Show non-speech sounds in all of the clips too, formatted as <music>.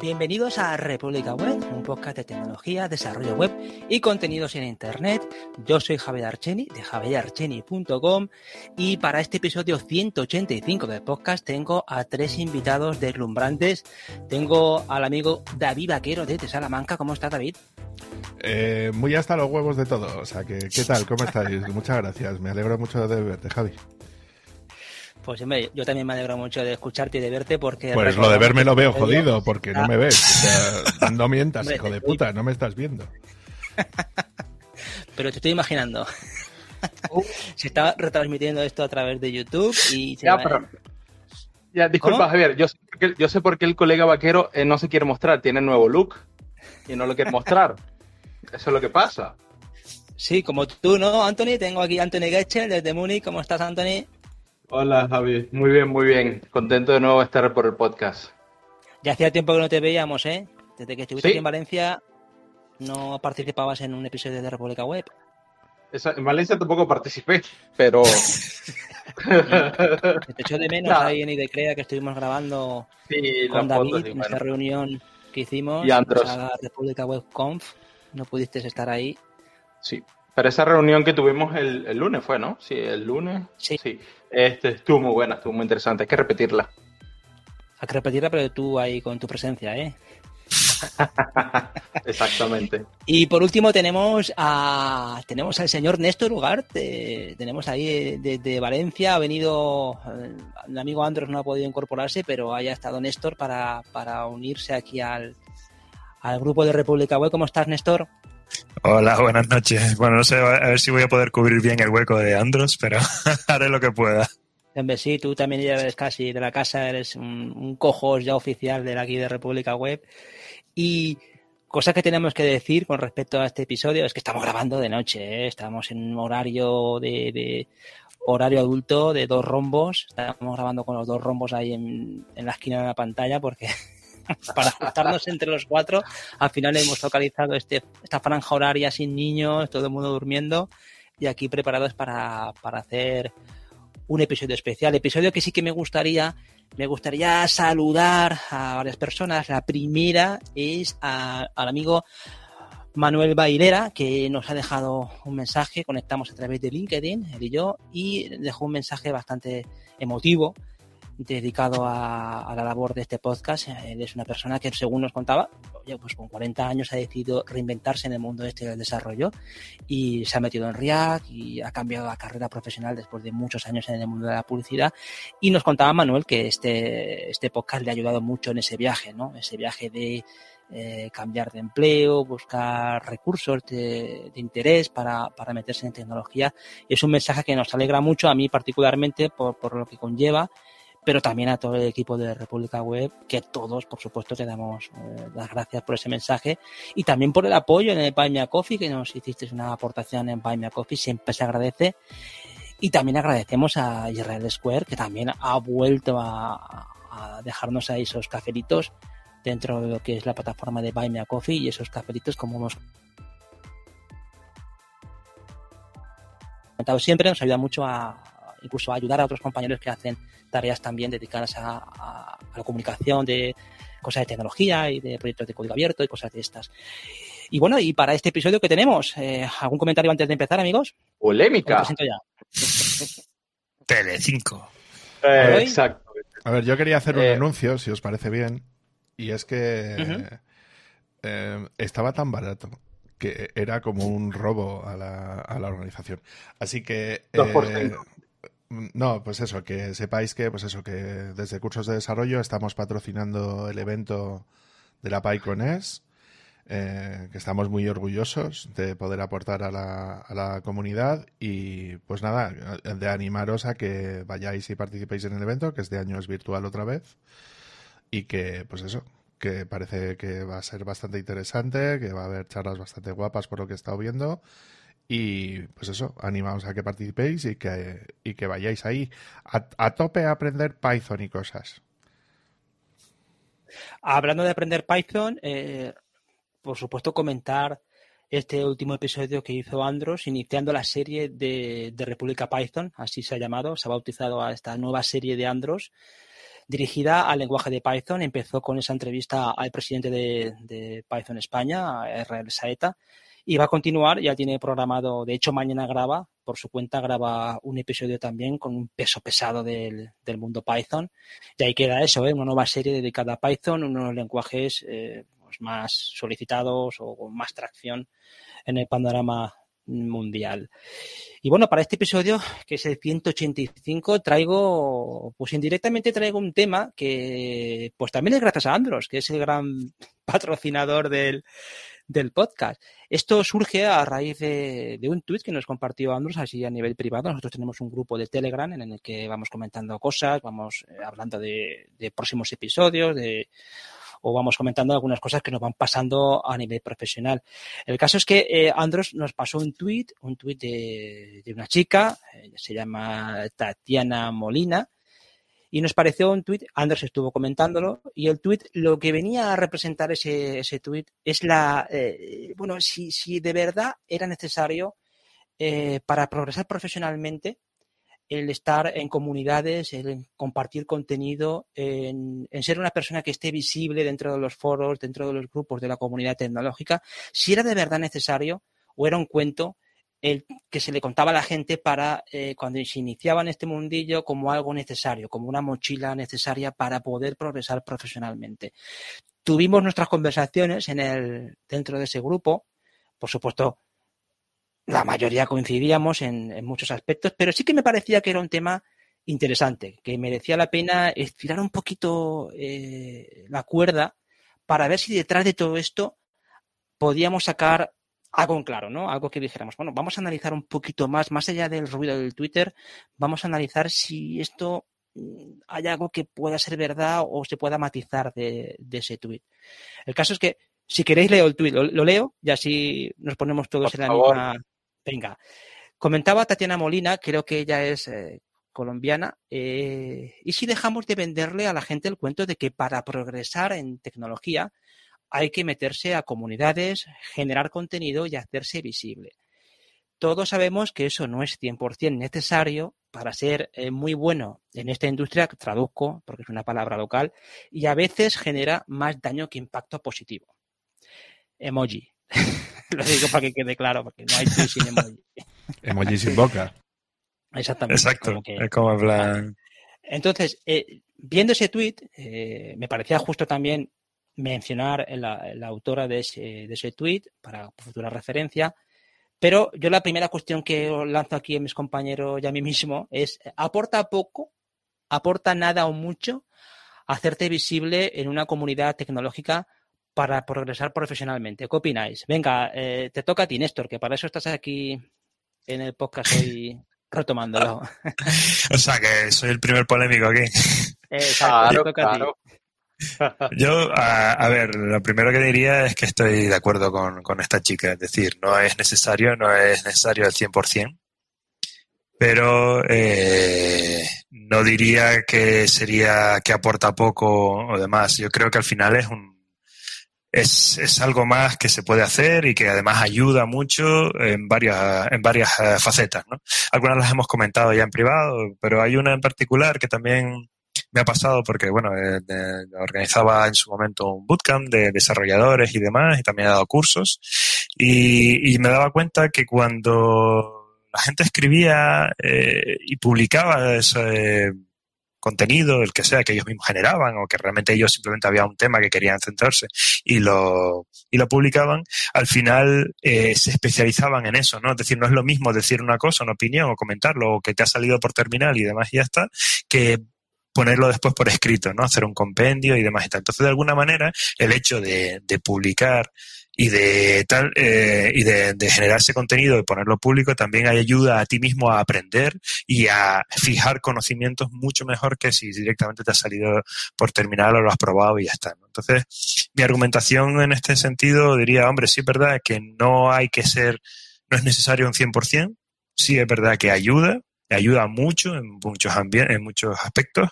Bienvenidos a República Web, un podcast de tecnología, desarrollo web y contenidos en Internet. Yo soy Javier Archeni de javierarcheni.com y para este episodio 185 del podcast tengo a tres invitados deslumbrantes. Tengo al amigo David Vaquero de Salamanca. ¿Cómo está David? Eh, muy hasta los huevos de todo. O sea, que, ¿qué tal? ¿Cómo estáis? Muchas gracias. Me alegro mucho de verte, Javi. Pues hombre, yo también me alegro mucho de escucharte y de verte porque... Pues lo de verme lo veo jodido, porque no me ves. O sea, no mientas, hijo de puta, no me estás viendo. <laughs> Pero te estoy imaginando. <laughs> se está retransmitiendo esto a través de YouTube y... ya, pero... Ya, disculpa, Javier, yo sé, qué, yo sé por qué el colega vaquero eh, no se quiere mostrar, tiene nuevo look y no lo quiere mostrar. Eso es lo que pasa. Sí, como tú, ¿no, Anthony? Tengo aquí a Anthony Getchel desde Múnich. ¿Cómo estás, Anthony? Hola, Javi. Muy bien, muy bien. Contento de nuevo estar por el podcast. Ya hacía tiempo que no te veíamos, ¿eh? Desde que estuviste aquí en Valencia, no participabas en un episodio de República Web. en Valencia tampoco participé, pero... <laughs> <laughs> te echó de menos ahí en Idecrea que estuvimos grabando con David en esta reunión que hicimos y en la República Web Conf. No pudiste estar ahí. Sí, pero esa reunión que tuvimos el, el, lunes fue, ¿no? Sí, el lunes. Sí. sí. Este, estuvo muy buena, estuvo muy interesante. Hay que repetirla. Hay que repetirla, pero tú ahí con tu presencia, ¿eh? <laughs> Exactamente. Y por último tenemos a tenemos al señor Néstor Ugarte, tenemos ahí desde Valencia, ha venido, el amigo Andros no ha podido incorporarse, pero haya estado Néstor para, para unirse aquí al, al grupo de República Web. ¿Cómo estás, Néstor? Hola, buenas noches. Bueno, no sé a ver si voy a poder cubrir bien el hueco de Andros, pero <laughs> haré lo que pueda. Hombre, sí, tú también ya eres casi de la casa, eres un, un ya oficial de aquí de República Web. Y cosas que tenemos que decir con respecto a este episodio es que estamos grabando de noche, ¿eh? estamos en un horario de, horario adulto de dos rombos, estamos grabando con los dos rombos ahí en la esquina de la pantalla porque para ajustarnos entre los cuatro. Al final hemos localizado este, esta franja horaria sin niños, todo el mundo durmiendo y aquí preparados para, para hacer un episodio especial. Episodio que sí que me gustaría, me gustaría saludar a varias personas. La primera es a, al amigo Manuel Bailera, que nos ha dejado un mensaje, conectamos a través de LinkedIn, él y yo, y dejó un mensaje bastante emotivo dedicado a, a, la labor de este podcast. Él es una persona que, según nos contaba, pues con 40 años ha decidido reinventarse en el mundo este del desarrollo y se ha metido en React y ha cambiado la carrera profesional después de muchos años en el mundo de la publicidad. Y nos contaba Manuel que este, este podcast le ha ayudado mucho en ese viaje, ¿no? Ese viaje de eh, cambiar de empleo, buscar recursos de, de interés para, para, meterse en tecnología. Y es un mensaje que nos alegra mucho, a mí particularmente, por, por lo que conlleva pero también a todo el equipo de República Web, que todos, por supuesto, te damos eh, las gracias por ese mensaje y también por el apoyo en el Buy Me a Coffee, que nos hiciste una aportación en Buy Me a Coffee, siempre se agradece. Y también agradecemos a Israel Square, que también ha vuelto a, dejarnos ahí esos cafelitos dentro de lo que es la plataforma de Buy Me a Coffee y esos cafelitos como comentado siempre, nos ayuda mucho a incluso ayudar a otros compañeros que hacen tareas también dedicadas a, a, a, la comunicación de cosas de tecnología y de proyectos de código abierto y cosas de estas. Y bueno, y para este episodio que tenemos, eh, ¿algún comentario antes de empezar, amigos? Polémica. <laughs> Tele5. Eh, exacto. A ver, yo quería hacer un eh, anuncio, si os parece bien, y es que uh -huh. eh, estaba tan barato que era como un robo a la, a la organización. Así que... Eh, no, pues eso, que sepáis que, pues eso, que desde Cursos de Desarrollo estamos patrocinando el evento de la PyConES, eh, que estamos muy orgullosos de poder aportar a la, a la, comunidad y pues nada, de animaros a que vayáis y participéis en el evento, que este año es virtual otra vez, y que, pues eso, que parece que va a ser bastante interesante, que va a haber charlas bastante guapas por lo que he estado viendo y pues eso, animamos a que participéis y que, y que vayáis ahí a, a, tope a aprender Python y cosas. Hablando de aprender Python, eh, por supuesto comentar este último episodio que hizo Andros, iniciando la serie de, de, República Python, así se ha llamado, se ha bautizado a esta nueva serie de Andros, dirigida al lenguaje de Python. Empezó con esa entrevista al presidente de, Python España, a Saeta, y va a continuar, ya tiene programado, de hecho mañana graba, por su cuenta graba un episodio también con un peso pesado del, mundo Python. Y ahí queda eso, ¿eh? una nueva serie dedicada a Python, unos lenguajes eh, pues más solicitados o con más tracción en el panorama mundial. Y bueno, para este episodio, que es el 185, traigo, pues indirectamente traigo un tema que, pues también es gracias a Andros, que es el gran <laughs> patrocinador del, del podcast. Esto surge a raíz de, un tuit que nos compartió Andros así a nivel privado. Nosotros tenemos un grupo de Telegram en el que vamos comentando cosas, vamos eh, hablando de próximos episodios, de o vamos comentando algunas cosas que nos van pasando a nivel profesional. El caso es que eh, Andros nos pasó un tweet, un tweet de, una chica, eh, se llama Tatiana Molina, y nos pareció un tweet, Andros estuvo comentándolo, y el tweet, lo que venía a representar ese, ese tweet es la, eh, bueno, si, si de verdad era necesario para progresar profesionalmente, el estar en comunidades, el compartir contenido, en, ser una persona que esté visible dentro de los foros, dentro de los grupos de la comunidad tecnológica, si era de verdad necesario o era un cuento el que se le contaba a la gente para eh, cuando se iniciaba en este mundillo como algo necesario, como una mochila necesaria para poder progresar profesionalmente. Tuvimos nuestras conversaciones en el, dentro de ese grupo, por supuesto, la mayoría coincidíamos en, muchos aspectos, pero sí que me parecía que era un tema interesante, que merecía la pena estirar un poquito eh, la cuerda para ver si detrás de todo esto podíamos sacar algo en claro, ¿no? Algo que dijéramos, bueno, vamos a analizar un poquito más, más allá del ruido del Twitter, vamos a analizar si esto mm, hay algo que pueda ser verdad o se pueda matizar de, ese tweet. El caso es que, si queréis, leo el tweet, lo, leo y así nos ponemos todos en la misma Venga, comentaba Tatiana Molina, creo que ella es eh, colombiana, eh, y si dejamos de venderle a la gente el cuento de que para progresar en tecnología hay que meterse a comunidades, generar contenido y hacerse visible. Todos sabemos que eso no es 100% necesario para ser eh, muy bueno en esta industria, traduzco porque es una palabra local, y a veces genera más daño que impacto positivo. Emoji. <laughs> Lo digo para que quede claro, porque no hay sin emoji. <laughs> emoji sin boca. Exactamente. Exacto. es como hablar. Entonces, eh, viendo ese tweet, eh, me parecía justo también mencionar la, la autora de ese, de ese tweet para futura referencia. Pero yo la primera cuestión que lanzo aquí a mis compañeros y a mí mismo es, ¿aporta poco? ¿Aporta nada o mucho? Hacerte visible en una comunidad tecnológica para progresar profesionalmente. ¿Qué opináis? Venga, eh, te toca a ti, Néstor, que para eso estás aquí en el podcast hoy retomándolo. <laughs> o sea, que soy el primer polémico aquí. claro, claro. Yo, a, ver, lo primero que diría es que estoy de acuerdo con, esta chica. Es decir, no es necesario, no es necesario al 100%, pero eh, no diría que sería que aporta poco o demás. Yo creo que al final es un es, es, algo más que se puede hacer y que además ayuda mucho en varias, en varias eh, facetas. ¿no? Algunas las hemos comentado ya en privado, pero hay una en particular que también me ha pasado porque, bueno, eh, organizaba en su momento un bootcamp de desarrolladores y demás y también he dado cursos y, me daba cuenta que cuando la gente escribía eh, y publicaba ese contenido, el que sea, que ellos mismos generaban o que realmente ellos simplemente había un tema que querían centrarse y lo, y lo publicaban, al final eh, se especializaban en eso, ¿no? Es decir, no es lo mismo decir una cosa, una opinión o comentarlo o que te ha salido por terminal y demás y ya está, que ponerlo después por escrito, ¿no? Hacer un compendio y demás y tal. Entonces, de alguna manera, el hecho de, de publicar y de tal eh, y de, de, generar ese contenido y ponerlo público también ayuda a ti mismo a aprender y a fijar conocimientos mucho mejor que si directamente te ha salido por terminal o lo has probado y ya está. Entonces, mi argumentación en este sentido diría, hombre, sí es verdad que no hay que ser, no es necesario un 100%, sí es verdad que ayuda, ayuda mucho en muchos, en muchos aspectos,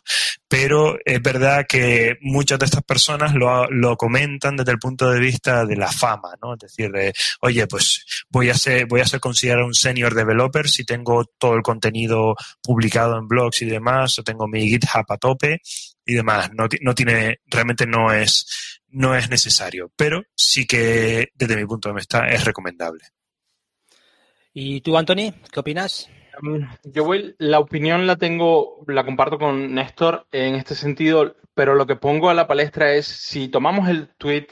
pero es verdad que muchas de estas personas lo, lo, comentan desde el punto de vista de la fama, ¿no? Es decir, de, oye, pues voy a ser, voy a ser considerado un senior developer si tengo todo el contenido publicado en blogs y demás, o tengo mi GitHub a tope, y demás. No, no tiene, realmente no es, no es necesario, pero sí que desde mi punto de vista es recomendable. ¿Y tú, Anthony, qué opinas? Yo voy, la opinión la tengo, la comparto con Néstor en este sentido, pero lo que pongo a la palestra es si tomamos el tweet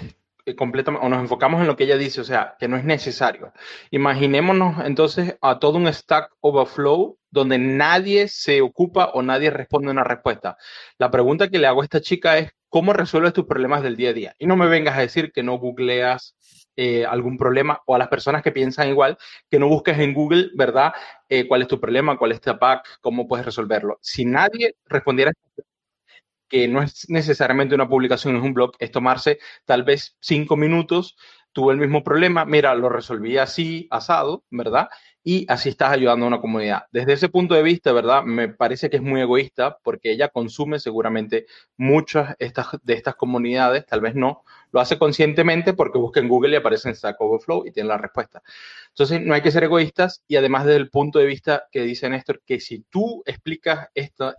eh, completamente, o nos enfocamos en lo que ella dice, o sea, que no es necesario. Imaginémonos entonces a todo un Stack Overflow donde nadie se ocupa o nadie responde una respuesta. La pregunta que le hago a esta chica es, ¿cómo resuelves tus problemas del día a día? Y no me vengas a decir que no googleas eh, algún problema o a las personas que piensan igual, que no busques en Google, ¿verdad? Eh, ¿Cuál es tu problema? ¿Cuál es tu pack? ¿Cómo puedes resolverlo? Si nadie respondiera que no es necesariamente una publicación, es un blog, es tomarse tal vez cinco minutos, tuve el mismo problema, mira, lo resolví así, asado, ¿verdad? Y así estás ayudando a una comunidad. Desde ese punto de vista, ¿verdad? Me parece que es muy egoísta porque ella consume seguramente muchas estas, de estas comunidades, tal vez no, lo hace conscientemente porque busca en Google y aparece en Stack Overflow y tiene la respuesta. Entonces, no hay que ser egoístas y además desde el punto de vista que dice Néstor, que si tú explicas esta,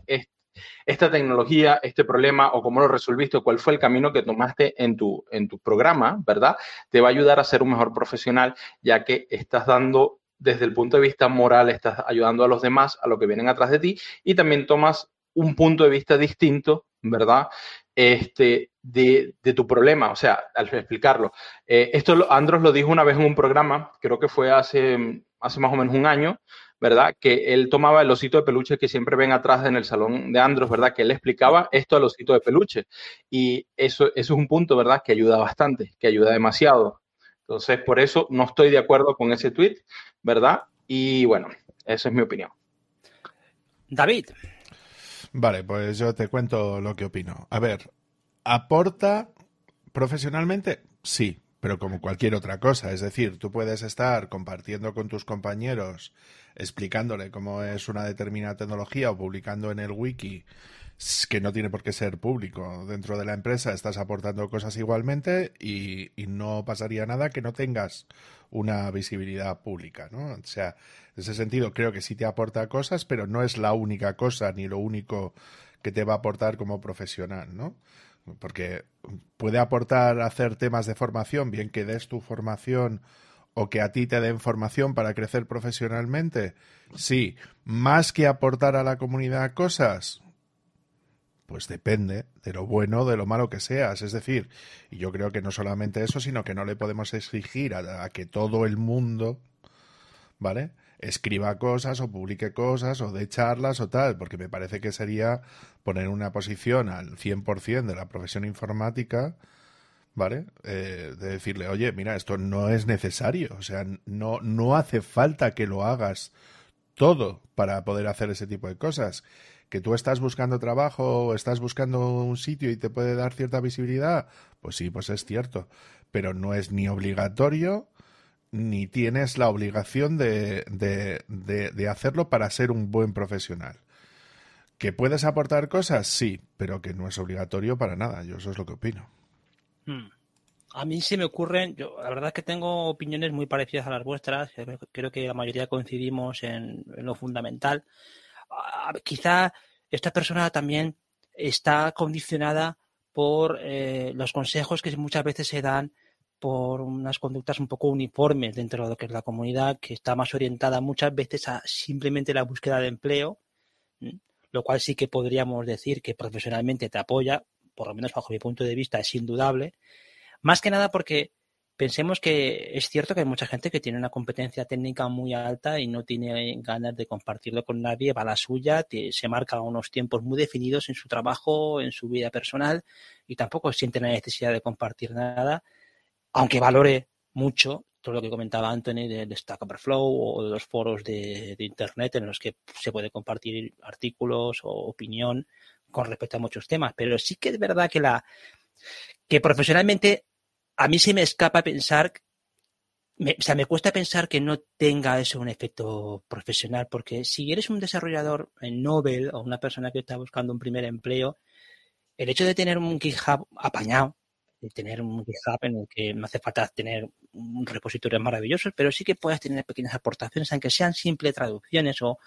esta tecnología, este problema o cómo lo resolviste o cuál fue el camino que tomaste en tu, en tu programa, ¿verdad? Te va a ayudar a ser un mejor profesional, ya que estás dando desde el punto de vista moral, estás ayudando a los demás, a lo que vienen atrás de ti, y también tomas un punto de vista distinto, ¿verdad? Este, de, tu problema, o sea, al explicarlo. Eh, esto Andros lo dijo una vez en un programa, creo que fue hace, hace más o menos un año, ¿verdad? Que él tomaba el osito de peluche que siempre ven atrás en el salón de Andros, ¿verdad? Que él explicaba esto al osito de peluche. Y eso, eso es un punto, ¿verdad? Que ayuda bastante, que ayuda demasiado. Entonces, por eso no estoy de acuerdo con ese tweet, ¿verdad? Y bueno, esa es mi opinión. David. Vale, pues yo te cuento lo que opino. A ver, ¿aporta profesionalmente? Sí, pero como cualquier otra cosa. Es decir, tú puedes estar compartiendo con tus compañeros, explicándole cómo es una determinada tecnología o publicando en el wiki que no tiene por qué ser público. Dentro de la empresa estás aportando cosas igualmente y, no pasaría nada que no tengas una visibilidad pública, ¿no? O sea, en ese sentido creo que sí te aporta cosas, pero no es la única cosa ni lo único que te va a aportar como profesional, ¿no? porque puede aportar hacer temas de formación, bien que des tu formación o que a ti te den formación para crecer profesionalmente. Sí, más que aportar a la comunidad cosas, pues depende de lo bueno de lo malo que seas. Es decir, y yo creo que no solamente eso, sino que no le podemos exigir a, a que todo el mundo, ¿vale? escriba cosas o publique cosas o de charlas o tal, porque me parece que sería poner una posición al 100% de la profesión informática, ¿vale? Eh, de decirle, oye, mira, esto no es necesario, o sea, no, no hace falta que lo hagas todo para poder hacer ese tipo de cosas. Que tú estás buscando trabajo o estás buscando un sitio y te puede dar cierta visibilidad, pues sí, pues es cierto, pero no es ni obligatorio ni tienes la obligación de, de, hacerlo para ser un buen profesional. ¿Que puedes aportar cosas? Sí, pero que no es obligatorio para nada. Yo eso es lo que opino. Hmm. A mí se me ocurren, yo la verdad es que tengo opiniones muy parecidas a las vuestras. Creo que la mayoría coincidimos en, lo fundamental. Quizá esta persona también está condicionada por eh, los consejos que muchas veces se dan por unas conductas un poco uniformes dentro de lo que es la comunidad, que está más orientada muchas veces a simplemente la búsqueda de empleo, lo cual sí que podríamos decir que profesionalmente te apoya, por lo menos bajo mi punto de vista es indudable, más que nada porque pensemos que es cierto que hay mucha gente que tiene una competencia técnica muy alta y no tiene ganas de compartirlo con nadie, va a la suya, se marca unos tiempos muy definidos en su trabajo, en su vida personal y tampoco siente la necesidad de compartir nada aunque valore mucho todo lo que comentaba Anthony de, Stack Overflow o de los foros de, Internet en los que se puede compartir artículos o opinión con respecto a muchos temas. Pero sí que es verdad que la que profesionalmente a mí se me escapa pensar, o sea, me cuesta pensar que no tenga eso un efecto profesional, porque si eres un desarrollador en Nobel o una persona que está buscando un primer empleo, el hecho de tener un GitHub apañado de tener un GitHub en el que no hace falta tener un repositorio maravilloso, pero sí que puedas tener pequeñas aportaciones, aunque sean simples traducciones o,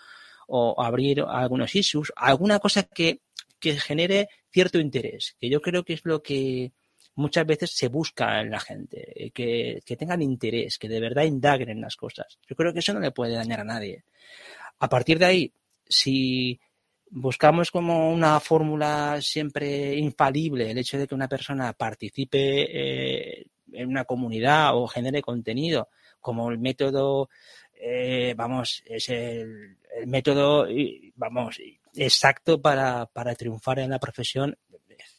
abrir algunos issues, alguna cosa que, que genere cierto interés, que yo creo que es lo que muchas veces se busca en la gente, que, que tengan interés, que de verdad indaguen en las cosas. Yo creo que eso no le puede dañar a nadie. A partir de ahí, si buscamos como una fórmula siempre infalible el hecho de que una persona participe eh, en una comunidad o genere contenido como el método eh, vamos es el, método vamos exacto para, para triunfar en la profesión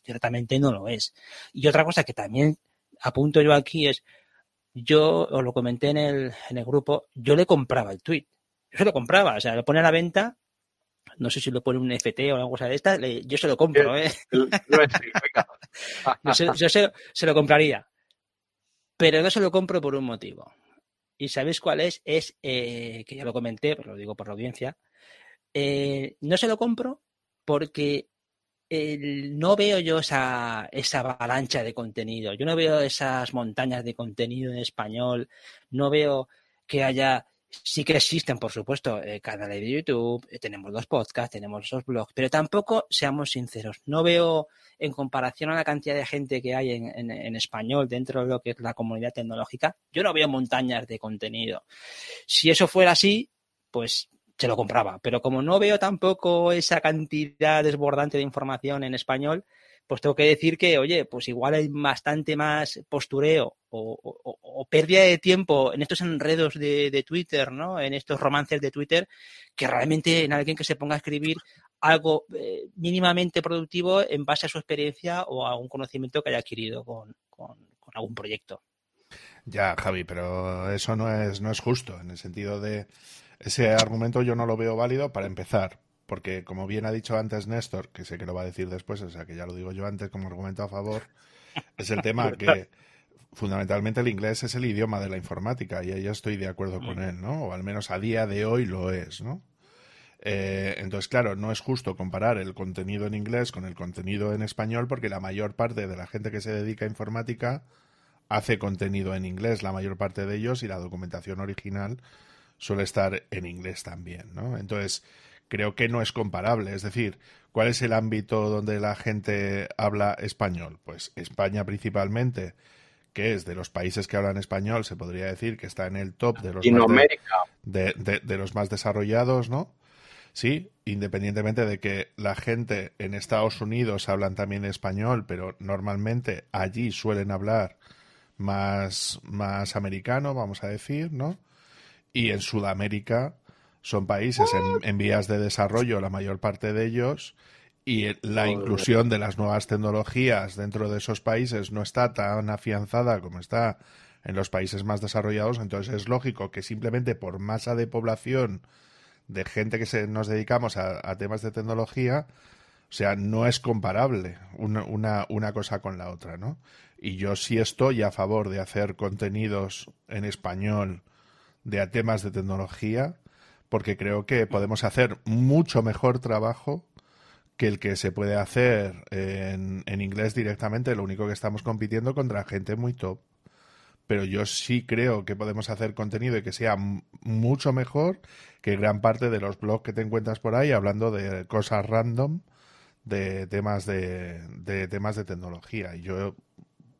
ciertamente no lo es y otra cosa que también apunto yo aquí es yo os lo comenté en el, en el grupo yo le compraba el tweet yo se lo compraba o sea lo pone a la venta no sé si lo pone un FT o alguna cosa de esta, yo se lo compro, ¿eh? <laughs> yo, se, lo compraría. Pero no se lo compro por un motivo. ¿Y sabéis cuál es? Es, eh, que ya lo comenté, pero lo digo por la audiencia, eh, no se lo compro porque no veo yo esa, esa avalancha de contenido, yo no veo esas montañas de contenido en español, no veo que haya sí que existen, por supuesto, eh, canales de YouTube, eh, tenemos los podcasts, tenemos esos blogs, pero tampoco, seamos sinceros, no veo, en comparación a la cantidad de gente que hay en, español dentro de lo que es la comunidad tecnológica, yo no veo montañas de contenido. Si eso fuera así, pues se lo compraba, pero como no veo tampoco esa cantidad desbordante de información en español, pues tengo que decir que, oye, pues igual hay bastante más postureo o, pérdida de tiempo en estos enredos de, Twitter, ¿no? En estos romances de Twitter, que realmente en alguien que se ponga a escribir algo eh, mínimamente productivo en base a su experiencia o a un conocimiento que haya adquirido con, algún proyecto. Ya, Javi, pero eso no es, no es justo, en el sentido de ese argumento yo no lo veo válido para empezar, porque como bien ha dicho antes Néstor, que sé que lo va a decir después, o sea que ya lo digo yo antes como argumento a favor, es el tema que fundamentalmente el inglés es el idioma de la informática y ahí estoy de acuerdo con él, ¿no? O al menos a día de hoy lo es, ¿no? Eh, entonces, claro, no es justo comparar el contenido en inglés con el contenido en español porque la mayor parte de la gente que se dedica a informática hace contenido en inglés, la mayor parte de ellos, y la documentación original suele estar en inglés también, ¿no? Entonces, creo que no es comparable. Es decir, ¿cuál es el ámbito donde la gente habla español? Pues España principalmente, que es de los países que hablan español, se podría decir que está en el top de los, más, de, de, los más desarrollados, ¿no? Sí, independientemente de que la gente en Estados Unidos hablan también español, pero normalmente allí suelen hablar más, más americano, vamos a decir, ¿no? Y en Sudamérica son países en, vías de desarrollo, la mayor parte de ellos, y la inclusión de las nuevas tecnologías dentro de esos países no está tan afianzada como está en los países más desarrollados, entonces es lógico que simplemente por masa de población de gente que se, nos dedicamos a, temas de tecnología, o sea, no es comparable una, una, una, cosa con la otra, ¿no? Y yo sí estoy a favor de hacer contenidos en español de temas de tecnología, porque creo que podemos hacer mucho mejor trabajo que el que se puede hacer en, inglés directamente. Lo único que estamos compitiendo contra gente muy top. Pero yo sí creo que podemos hacer contenido y que sea mucho mejor que gran parte de los blogs que te encuentras por ahí hablando de cosas random de temas de, de temas de tecnología. Y yo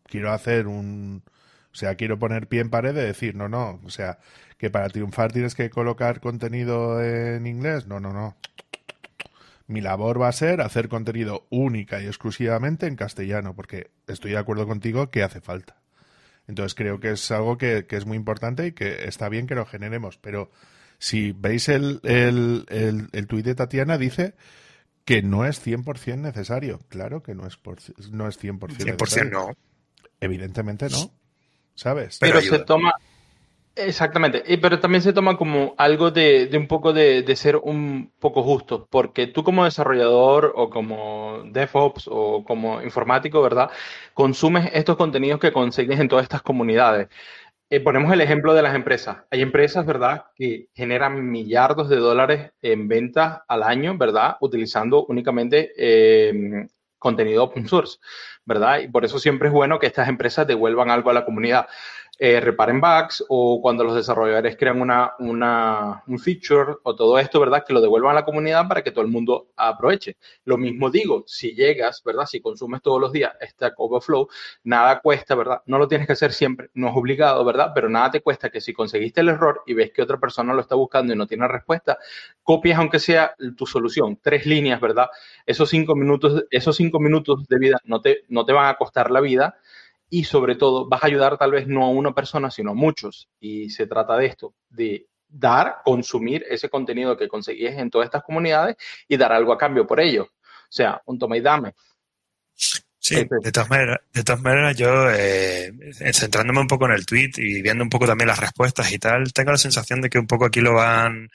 quiero hacer un, o sea, quiero poner pie en pared de decir, no, no, o sea, que para triunfar tienes que colocar contenido en inglés. No, no, no. Mi labor va a ser hacer contenido única y exclusivamente en castellano, porque estoy de acuerdo contigo que hace falta. Entonces creo que es algo que, es muy importante y que está bien que lo generemos. Pero si veis el, el, el, el tuit de Tatiana, dice que no es 100% necesario. Claro que no es, por, no es 100%, 100 necesario. no. Evidentemente no. ¿Sabes? Pero se toma, Exactamente, pero también se toma como algo de, un poco de, ser un poco justo, porque tú como desarrollador o como DevOps o como informático, ¿verdad? Consumes estos contenidos que consigues en todas estas comunidades. Eh, ponemos el ejemplo de las empresas. Hay empresas, ¿verdad?, que generan millardos de dólares en ventas al año, ¿verdad?, utilizando únicamente eh, contenido open source, ¿verdad? Y por eso siempre es bueno que estas empresas devuelvan algo a la comunidad. Eh, reparen bugs o cuando los desarrolladores crean una, un feature o todo esto, ¿verdad? Que lo devuelvan a la comunidad para que todo el mundo aproveche. Lo mismo digo, si llegas, ¿verdad? Si consumes todos los días Stack Overflow, nada cuesta, ¿verdad? No lo tienes que hacer siempre, no es obligado, ¿verdad? Pero nada te cuesta que si conseguiste el error y ves que otra persona lo está buscando y no tiene respuesta, copias aunque sea tu solución, tres líneas, ¿verdad? Esos cinco minutos, esos cinco minutos de vida no te, no te van a costar la vida y sobre todo vas a ayudar tal vez no a una persona, sino a muchos. Y se trata de esto, de dar, consumir ese contenido que conseguís en todas estas comunidades y dar algo a cambio por ello. O sea, un toma y dame. Sí, de todas maneras, de todas maneras yo, eh, centrándome un poco en el tweet y viendo un poco también las respuestas y tal, tengo la sensación de que un poco aquí lo van,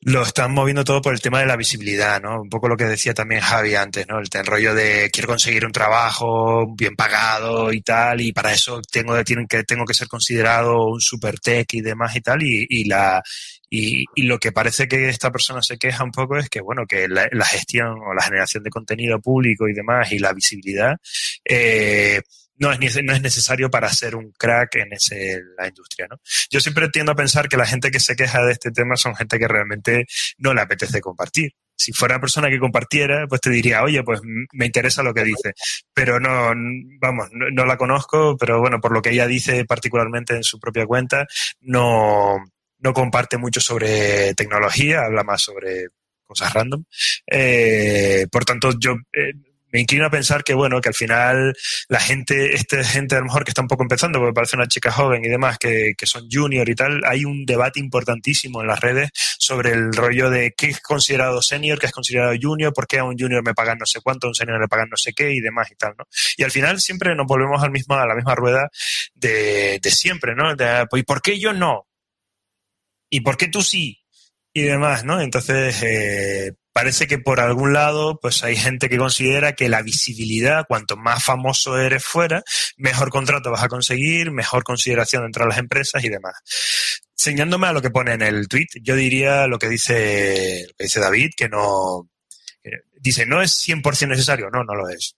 lo están moviendo todo por el tema de la visibilidad, ¿no? Un poco lo que decía también Javi antes, ¿no? El, rollo de quiero conseguir un trabajo bien pagado y tal, y para eso tengo, tienen que, tengo que ser considerado un super tech y demás y tal, y, y la, y, y, lo que parece que esta persona se queja un poco es que, bueno, que la, la gestión o la generación de contenido público y demás y la visibilidad eh, no, es, no es necesario para ser un crack en ese, la industria, ¿no? Yo siempre tiendo a pensar que la gente que se queja de este tema son gente que realmente no le apetece compartir. Si fuera una persona que compartiera, pues te diría, oye, pues me interesa lo que dice. Pero no, vamos, no la conozco, pero bueno, por lo que ella dice particularmente en su propia cuenta, no, no comparte mucho sobre tecnología, habla más sobre cosas random. Eh, por tanto, yo eh, me inclino a pensar que, bueno, que al final la gente, esta gente a lo mejor que está un poco empezando, porque parece una chica joven y demás, que, que son junior y tal, hay un debate importantísimo en las redes sobre el rollo de qué es considerado senior, qué es considerado junior, por qué a un junior me pagan no sé cuánto, a un senior le pagan no sé qué y demás y tal, ¿no? Y al final siempre nos volvemos al mismo, a la misma rueda de, de siempre, ¿no? De, pues, ¿y por qué yo no? ¿Y por qué tú sí? Y demás, ¿no? Entonces, eh, parece que por algún lado, pues hay gente que considera que la visibilidad, cuanto más famoso eres fuera, mejor contrato vas a conseguir, mejor consideración entre las empresas y demás. Señándome a lo que pone en el tweet, yo diría lo que dice, lo que dice David, que no, dice, no es 100% necesario. No, no lo es.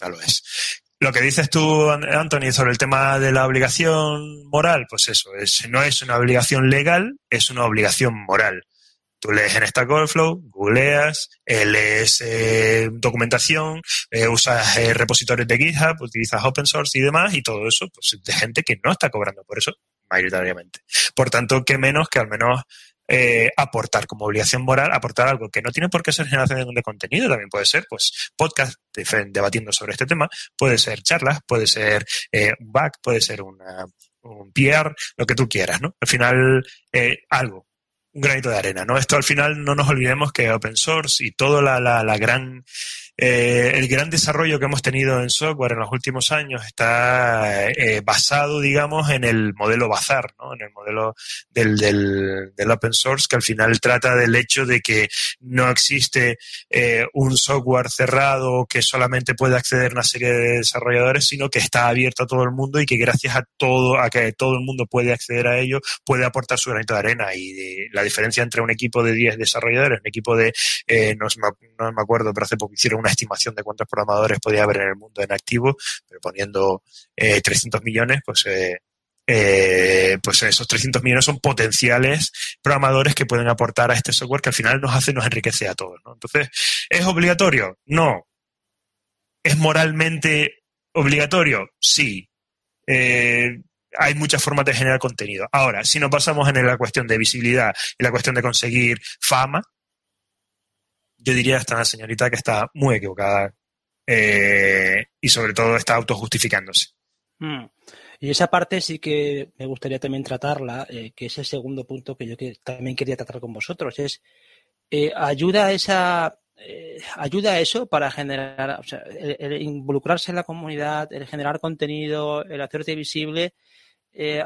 No lo es. Lo que dices tú, Anthony, sobre el tema de la obligación moral, pues eso, es, no es una obligación legal, es una obligación moral. Tú lees en Stack Overflow, googleas, eh, lees eh, documentación, eh, usas repositorios de GitHub, utilizas open source y demás, y todo eso, pues de gente que no está cobrando por eso, mayoritariamente. Por tanto, qué menos que al menos eh, aportar como obligación moral, aportar algo que no tiene por qué ser generación de contenido, también puede ser pues podcast debatiendo sobre este tema, puede ser charlas, puede ser eh, un back, puede ser una, un PR, lo que tú quieras, ¿no? Al final, eh, algo, un granito de arena, ¿no? Esto al final no nos olvidemos que open source y toda la, la, la gran eh, el gran desarrollo que hemos tenido en software en los últimos años está eh, basado, digamos, en el modelo bazar, ¿no? en el modelo del, del, open source, que al final trata del hecho de que no existe eh, un software cerrado que solamente puede acceder una serie de desarrolladores, sino que está abierto a todo el mundo y que gracias a todo, a que todo el mundo puede acceder a ello, puede aportar su granito de arena. Y de, la diferencia entre un equipo de 10 desarrolladores, un equipo de, eh, no, no me acuerdo, pero hace poco hicieron una estimación de cuántos programadores podía haber en el mundo en activo, pero poniendo eh, 300 millones, pues, eh, eh, pues esos 300 millones son potenciales programadores que pueden aportar a este software que al final nos hace, nos enriquece a todos. ¿no? Entonces, ¿es obligatorio? No. ¿Es moralmente obligatorio? Sí. Eh, hay muchas formas de generar contenido. Ahora, si nos pasamos en la cuestión de visibilidad y la cuestión de conseguir fama, yo diría hasta una señorita que está muy equivocada eh, y sobre todo está autojustificándose. Mm. Y esa parte sí que me gustaría también tratarla, eh, que es el segundo punto que yo también quería tratar con vosotros, es eh, ayuda a esa ayuda a eso para generar, o sea, el, involucrarse en la comunidad, el generar contenido, el hacerte visible,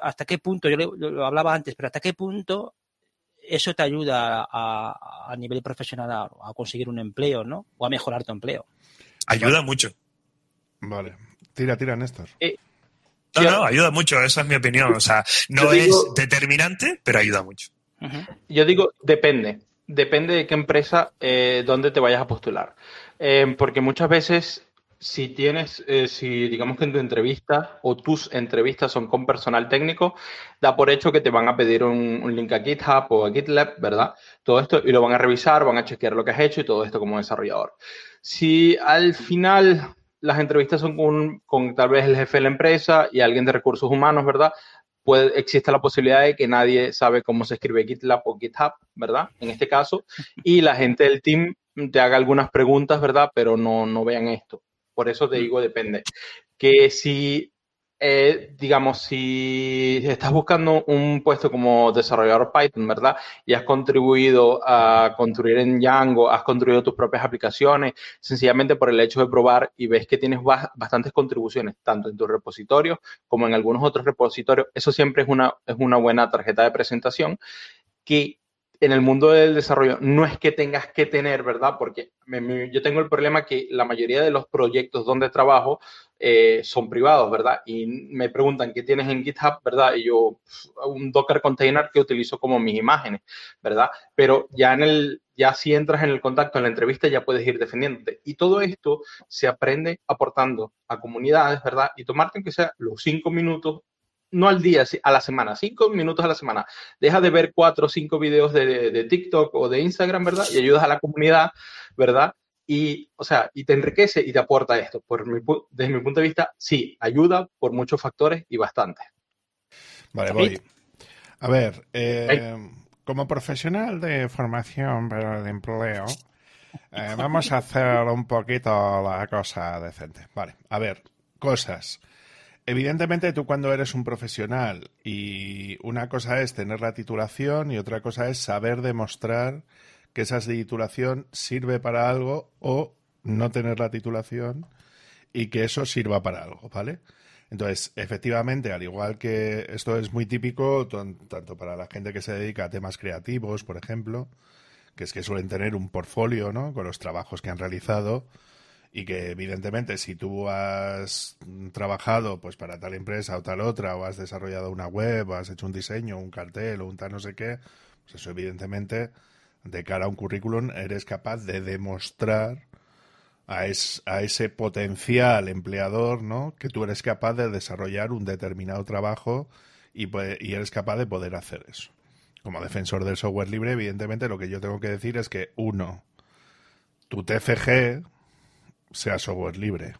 hasta qué punto, yo lo, lo, hablaba antes, pero hasta qué punto eso te ayuda a, a nivel profesional a, a, conseguir un empleo, ¿no? O a mejorar tu empleo. Ayuda mucho. Vale. Tira, tira, Néstor. Eh, no, no, ayuda mucho, esa es mi opinión. O sea, no es determinante, pero ayuda mucho. Uh -huh. Yo digo, depende. Depende de qué empresa, eh, dónde te vayas a postular. Eh, porque muchas veces si tienes, eh, si digamos que en tu entrevista o tus entrevistas son con personal técnico, da por hecho que te van a pedir un, link a GitHub o a GitLab, ¿verdad? Todo esto y lo van a revisar, van a chequear lo que has hecho y todo esto como desarrollador. Si al final las entrevistas son con, tal vez el jefe de la empresa y alguien de recursos humanos, ¿verdad? Puede, existe la posibilidad de que nadie sabe cómo se escribe GitLab o GitHub, ¿verdad? En este caso, y la gente del team te haga algunas preguntas, ¿verdad? Pero no, no vean esto. Por eso te digo, depende. Que si, eh, digamos, si estás buscando un puesto como desarrollador Python, ¿verdad? Y has contribuido a construir en Django, has construido tus propias aplicaciones, sencillamente por el hecho de probar y ves que tienes bastantes contribuciones, tanto en tu repositorio como en algunos otros repositorios, eso siempre es una, es una buena tarjeta de presentación que en el mundo del desarrollo no es que tengas que tener, ¿verdad? Porque yo tengo el problema que la mayoría de los proyectos donde trabajo eh, son privados, ¿verdad? Y me preguntan qué tienes en GitHub, ¿verdad? Y yo, un Docker container que utilizo como mis imágenes, ¿verdad? Pero ya en el, ya si entras en el contacto, en la entrevista, ya puedes ir defendiéndote. Y todo esto se aprende aportando a comunidades, ¿verdad? Y tomarte aunque sea los cinco minutos no al día, a la semana, cinco minutos a la semana. Deja de ver cuatro o cinco videos de, TikTok o de Instagram, ¿verdad? Y ayudas a la comunidad, ¿verdad? Y, o sea, y te enriquece y te aporta esto. Por desde mi punto de vista, sí, ayuda por muchos factores y bastante. Vale, voy. A ver, eh, como profesional de formación, pero de empleo, eh, vamos a hacer un poquito la cosa decente. Vale, a ver, cosas. Evidentemente tú cuando eres un profesional y una cosa es tener la titulación y otra cosa es saber demostrar que esa titulación sirve para algo o no tener la titulación y que eso sirva para algo, ¿vale? Entonces, efectivamente, al igual que esto es muy típico tanto para la gente que se dedica a temas creativos, por ejemplo, que es que suelen tener un portfolio, ¿no? Con los trabajos que han realizado y que evidentemente si tú has trabajado pues para tal empresa o tal otra o has desarrollado una web o has hecho un diseño, un cartel o un tal no sé qué, pues eso evidentemente de cara a un currículum eres capaz de demostrar a, a ese potencial empleador, ¿no? Que tú eres capaz de desarrollar un determinado trabajo y, y eres capaz de poder hacer eso. Como defensor del software libre, evidentemente lo que yo tengo que decir es que uno, tu TFG, sea software libre.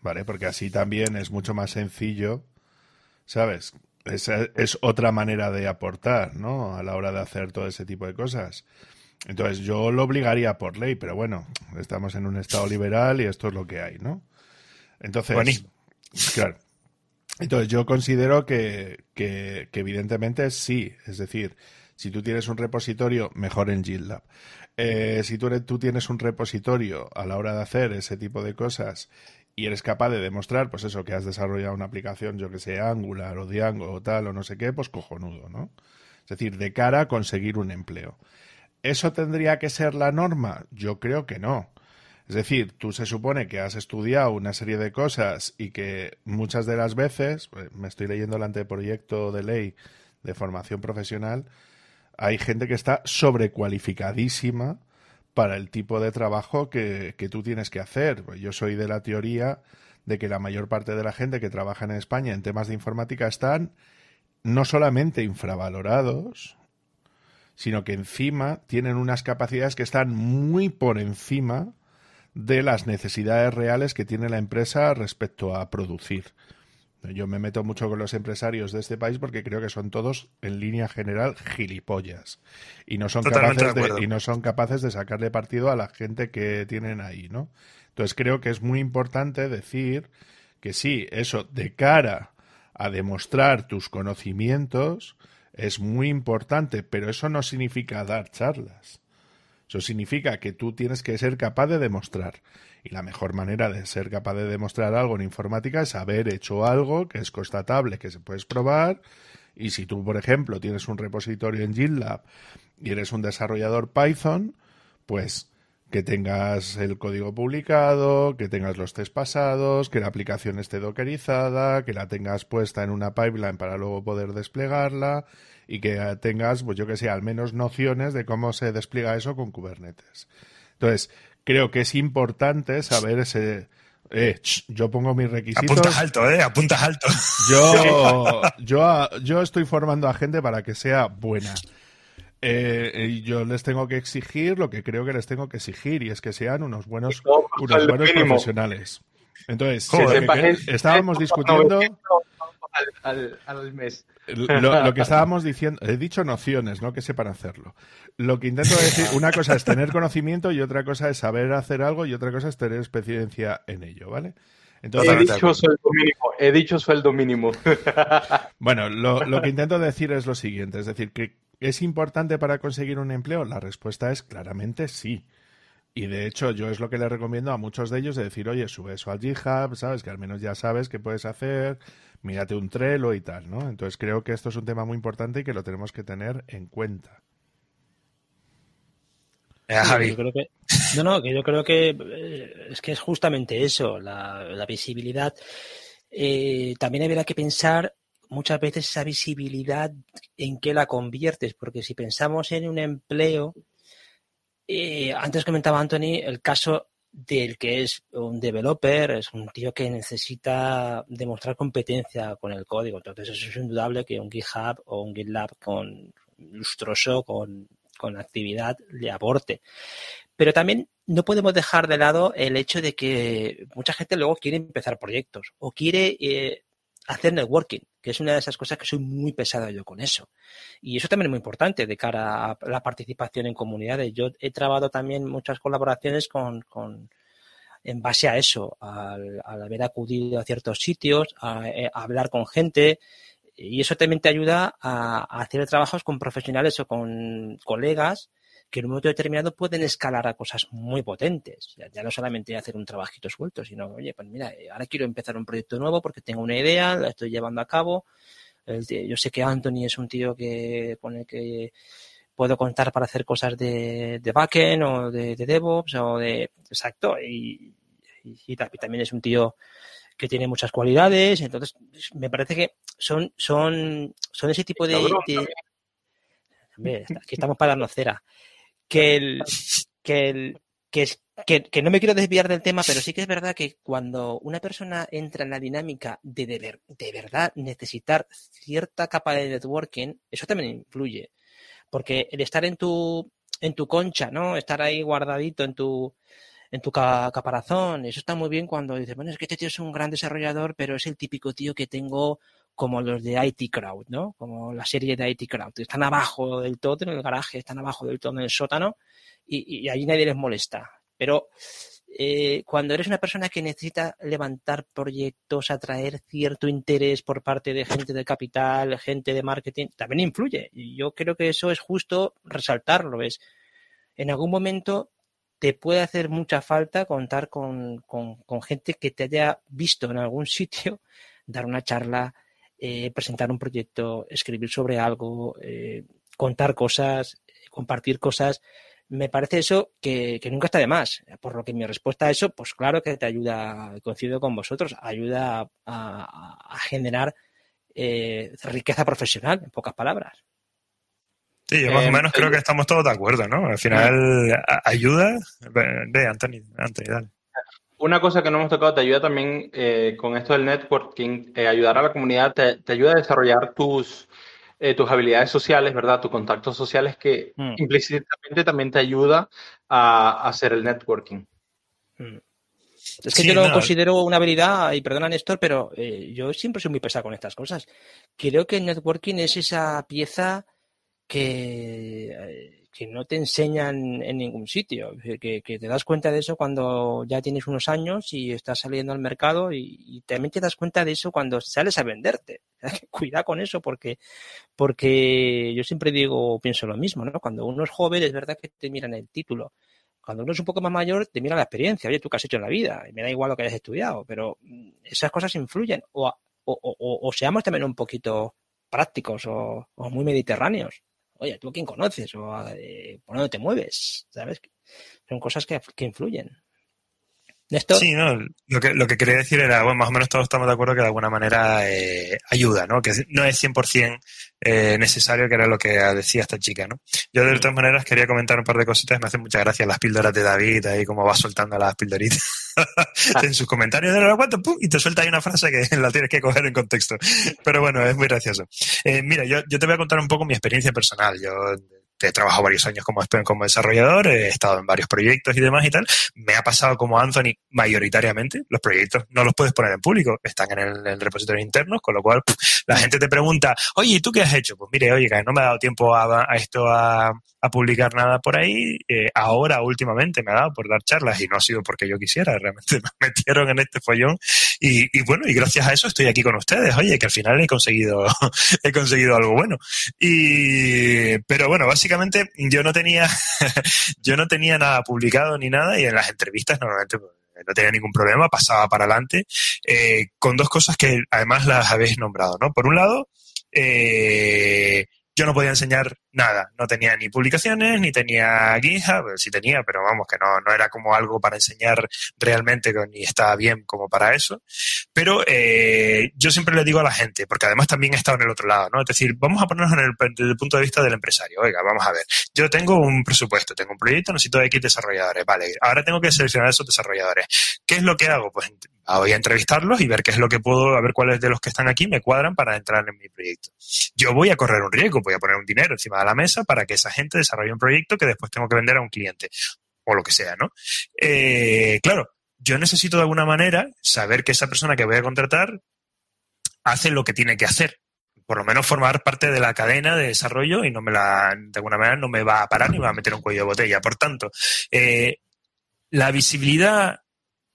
¿Vale? Porque así también es mucho más sencillo, ¿sabes? Es, es otra manera de aportar, ¿no? A la hora de hacer todo ese tipo de cosas. Entonces yo lo obligaría por ley, pero bueno, estamos en un estado liberal y esto es lo que hay, ¿no? Entonces, claro. Entonces yo considero que, que, que, evidentemente sí, es decir, si tú tienes un repositorio, mejor en GitLab. Eh, si tú, tú tienes un repositorio a la hora de hacer ese tipo de cosas y eres capaz de demostrar, pues eso, que has desarrollado una aplicación, yo que sé, Angular o Django o tal o no sé qué, pues cojonudo, ¿no? Es decir, de cara a conseguir un empleo. ¿Eso tendría que ser la norma? Yo creo que no. Es decir, tú se supone que has estudiado una serie de cosas y que muchas de las veces, pues, me estoy leyendo el anteproyecto de ley de formación profesional, hay gente que está sobrecualificadísima para el tipo de trabajo que, tú tienes que hacer. Yo soy de la teoría de que la mayor parte de la gente que trabaja en España en temas de informática están no solamente infravalorados, sino que encima tienen unas capacidades que están muy por encima de las necesidades reales que tiene la empresa respecto a producir. Yo me meto mucho con los empresarios de este país porque creo que son todos, en línea general, gilipollas. Y no son, capaces de, y no son capaces de sacarle partido a la gente que tienen ahí, ¿no? Entonces creo que es muy importante decir que sí, eso de cara a demostrar tus conocimientos es muy importante, pero eso no significa dar charlas. Eso significa que tú tienes que ser capaz de demostrar. Y la mejor manera de ser capaz de demostrar algo en informática es haber hecho algo que es constatable, que se puedes probar. Y si tú, por ejemplo, tienes un repositorio en GitLab y eres un desarrollador Python, pues que tengas el código publicado, que tengas los test pasados, que la aplicación esté dockerizada, que la tengas puesta en una pipeline para luego poder desplegarla y que tengas, pues yo que sé, al menos nociones de cómo se despliega eso con Kubernetes. Entonces, creo que es importante saber ese, Eh, yo pongo mis requisitos. Apuntas alto, ¿eh? Apuntas alto. Yo, <laughs> yo, yo estoy formando a gente para que sea buena. Eh, y yo les tengo que exigir lo que creo que les tengo que exigir y es que sean unos buenos, unos buenos profesionales. Entonces, estábamos discutiendo al, mes. Lo, que estábamos diciendo, he dicho nociones, no que sepan hacerlo. Lo que intento decir, una cosa es tener conocimiento y otra cosa es saber hacer algo y otra cosa es tener experiencia en ello, ¿vale? Entonces, he dicho sueldo mínimo. He dicho sueldo mínimo. <laughs> bueno, lo, lo, que intento decir es lo siguiente, es decir, que ¿Es importante para conseguir un empleo? La respuesta es claramente sí. Y de hecho, yo es lo que le recomiendo a muchos de ellos de decir, oye, sube eso al GitHub, ¿sabes? Que al menos ya sabes qué puedes hacer, mírate un Trello y tal, ¿no? Entonces creo que esto es un tema muy importante y que lo tenemos que tener en cuenta. no, no, que yo creo que eh, es que es justamente eso, la, visibilidad. Eh, también habría que pensar muchas veces esa visibilidad en qué la conviertes, porque si pensamos en un empleo, eh, antes comentaba Anthony el caso del que es un developer, es un tío que necesita demostrar competencia con el código. Entonces eso es indudable que un GitHub o un GitLab con lustroso, con, con actividad, le aporte. Pero también no podemos dejar de lado el hecho de que mucha gente luego quiere empezar proyectos o quiere eh, hacer networking, que es una de esas cosas que soy muy pesado yo con eso. Y eso también es muy importante de cara a la participación en comunidades. Yo he trabajado también muchas colaboraciones con, con en base a eso, al, haber acudido a ciertos sitios, a, eh, a, hablar con gente. Y eso también te ayuda a hacer trabajos con profesionales o con colegas que en un momento determinado pueden escalar a cosas muy potentes. Ya, no solamente hacer un trabajito suelto, sino, oye, pues mira, eh, ahora quiero empezar un proyecto nuevo porque tengo una idea, la estoy llevando a cabo. yo sé que Anthony es un tío que pone que puedo contar para hacer cosas de, de backend o de, DevOps o de... Exacto. Y, también es un tío que tiene muchas cualidades. Entonces, me parece que son, son, son ese tipo de... aquí estamos para darnos cera que el, que el, que, que, no me quiero desviar del tema, pero sí que es verdad que cuando una persona entra en la dinámica de, de, de verdad necesitar cierta capa de networking, eso también influye. Porque el estar en tu, en tu concha, ¿no? Estar ahí guardadito en tu, en tu caparazón, eso está muy bien cuando dices, bueno, es que este tío es un gran desarrollador, pero es el típico tío que tengo como los de IT Crowd, ¿no? Como la serie de IT Crowd. Están abajo del todo en el garaje, están abajo del todo en el sótano y, y allí nadie les molesta. Pero eh, cuando eres una persona que necesita levantar proyectos, atraer cierto interés por parte de gente de capital, gente de marketing, también influye. Y yo creo que eso es justo resaltarlo. Es, en algún momento te puede hacer mucha falta contar con, con gente que te haya visto en algún <laughs> sitio, dar una charla, eh, presentar un proyecto, escribir sobre algo, eh, contar cosas, compartir cosas. Me parece eso que, nunca está de más. Por lo que mi respuesta a eso, pues claro que te ayuda, coincido con vosotros, ayuda a, generar eh, riqueza profesional, en pocas palabras. Sí, yo más o menos creo que estamos todos de acuerdo, ¿no? Al final, ayuda. Ve, Anthony, Anthony, dale una cosa que no hemos tocado, te ayuda también eh, con esto del networking, eh, ayudar a la comunidad, te, ayuda a desarrollar tus, eh, tus habilidades sociales, ¿verdad? Tus contactos sociales que mm. implícitamente también te ayuda a, hacer el networking. Mm. Es que yo lo considero una habilidad, y perdona Néstor, pero yo siempre soy muy pesado con estas cosas. Creo que el networking es esa pieza que que no te enseñan en ningún sitio, que, te das cuenta de eso cuando ya tienes unos años y estás saliendo al mercado y, también te das cuenta de eso cuando sales a venderte. <laughs> Cuidado con eso porque, porque yo siempre digo, pienso lo mismo, ¿no? Cuando uno es joven es verdad que te miran el título. Cuando uno es un poco más mayor, te mira la experiencia. Oye, tú qué has hecho en la vida. Y me da igual lo que hayas estudiado, pero mm, esas cosas influyen. O, o, seamos también un poquito prácticos o muy mediterráneos oye, ¿tú quién conoces? ¿O eh, por dónde te mueves? ¿Sabes? Son cosas que, influyen. Sí, no, lo que, lo que quería decir era, bueno, más o menos todos estamos de acuerdo que de alguna manera eh, ayuda, ¿no? Que no es 100% eh, necesario, que era lo que decía esta chica, ¿no? Yo de todas maneras quería comentar un par de cositas, me hacen mucha gracia las píldoras de David, ahí como va soltando las píldoritas <laughs> en sus comentarios de la cuenta, y te suelta ahí una frase que <laughs> la tienes que coger en contexto. Pero bueno, es muy gracioso. Eh, mira, yo, yo te voy a contar un poco mi experiencia personal. Yo he trabajado varios años como, como desarrollador, he estado en varios proyectos y demás y tal. Me ha pasado como Anthony mayoritariamente. Los proyectos no los puedes poner en público, están en el, repositorio interno, con lo cual la gente te pregunta, oye, ¿y tú qué has hecho? Pues mire, oye, no me ha dado tiempo a, esto a, publicar nada por ahí. Eh, ahora, últimamente, me ha dado por dar charlas y no ha sido porque yo quisiera, realmente <laughs> me metieron en este follón y, y, bueno, y gracias a eso estoy aquí con ustedes. Oye, que al final he conseguido, <laughs> he conseguido algo bueno. Y, pero bueno, básicamente yo no tenía, <laughs> yo no tenía nada publicado ni nada y en las entrevistas normalmente pues, no tenía ningún problema, pasaba para adelante, eh, con dos cosas que además las habéis nombrado, ¿no? Por un lado, eh, yo no podía enseñar nada. No tenía ni publicaciones, ni tenía GitHub, sí tenía, pero vamos, que no, no era como algo para enseñar realmente, ni estaba bien como para eso. Pero eh, yo siempre le digo a la gente, porque además también he estado en el otro lado, ¿no? Es decir, vamos a ponernos en el, desde el punto de vista del empresario. Oiga, vamos a ver, yo tengo un presupuesto, tengo un proyecto, necesito X desarrolladores. Vale, ahora tengo que seleccionar esos desarrolladores. ¿Qué es lo que hago? Pues voy a entrevistarlos y ver qué es lo que puedo, a ver cuáles de los que están aquí me cuadran para entrar en mi proyecto. Yo voy a correr un riesgo, voy a poner un dinero encima de la mesa para que esa gente desarrolle un proyecto que después tengo que vender a un cliente o lo que sea, ¿no? Eh, claro, yo necesito de alguna manera saber que esa persona que voy a contratar hace lo que tiene que hacer. Por lo menos formar parte de la cadena de desarrollo y no me la, de alguna manera no me va a parar ni me va a meter un cuello de botella. Por tanto, eh, la visibilidad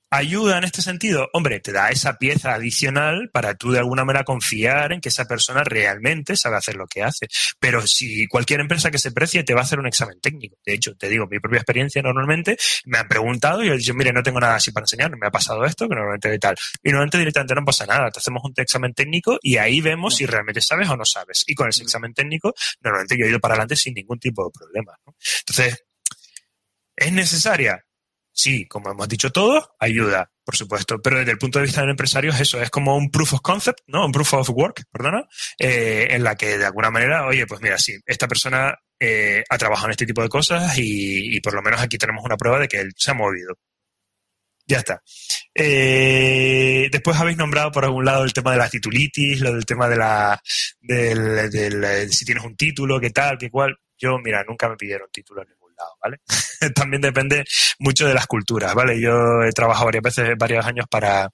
ayuda en este sentido, hombre, te da esa pieza adicional para tú de alguna manera confiar en que esa persona realmente sabe hacer lo que hace. Pero si cualquier empresa que se precie te va a hacer un examen técnico. De hecho, te digo, mi propia experiencia normalmente me han preguntado y yo he dicho, mire, no tengo nada así para enseñar, me ha pasado esto, que normalmente y tal. Y normalmente directamente no pasa nada, te hacemos un examen técnico y ahí vemos si realmente sabes o no sabes. Y con ese examen técnico, normalmente yo he ido para adelante sin ningún tipo de problema. Entonces, ¿es necesaria? Sí, como hemos dicho todos, ayuda, por supuesto. Pero desde el punto de vista del empresario, eso es como un proof of concept, ¿no? Un proof of work, perdona, eh, en la que de alguna manera, oye, pues mira, sí, esta persona eh, ha trabajado en este tipo de cosas y, por lo menos aquí tenemos una prueba de que él se ha movido. Ya está. Eh, después habéis nombrado por algún lado el tema de la titulitis, lo del tema de la del, si tienes un título, qué tal, qué cual. Yo, mira, nunca me pidieron título ¿vale? <laughs> También depende mucho de las culturas, ¿vale? Yo he trabajado varias veces, varios años para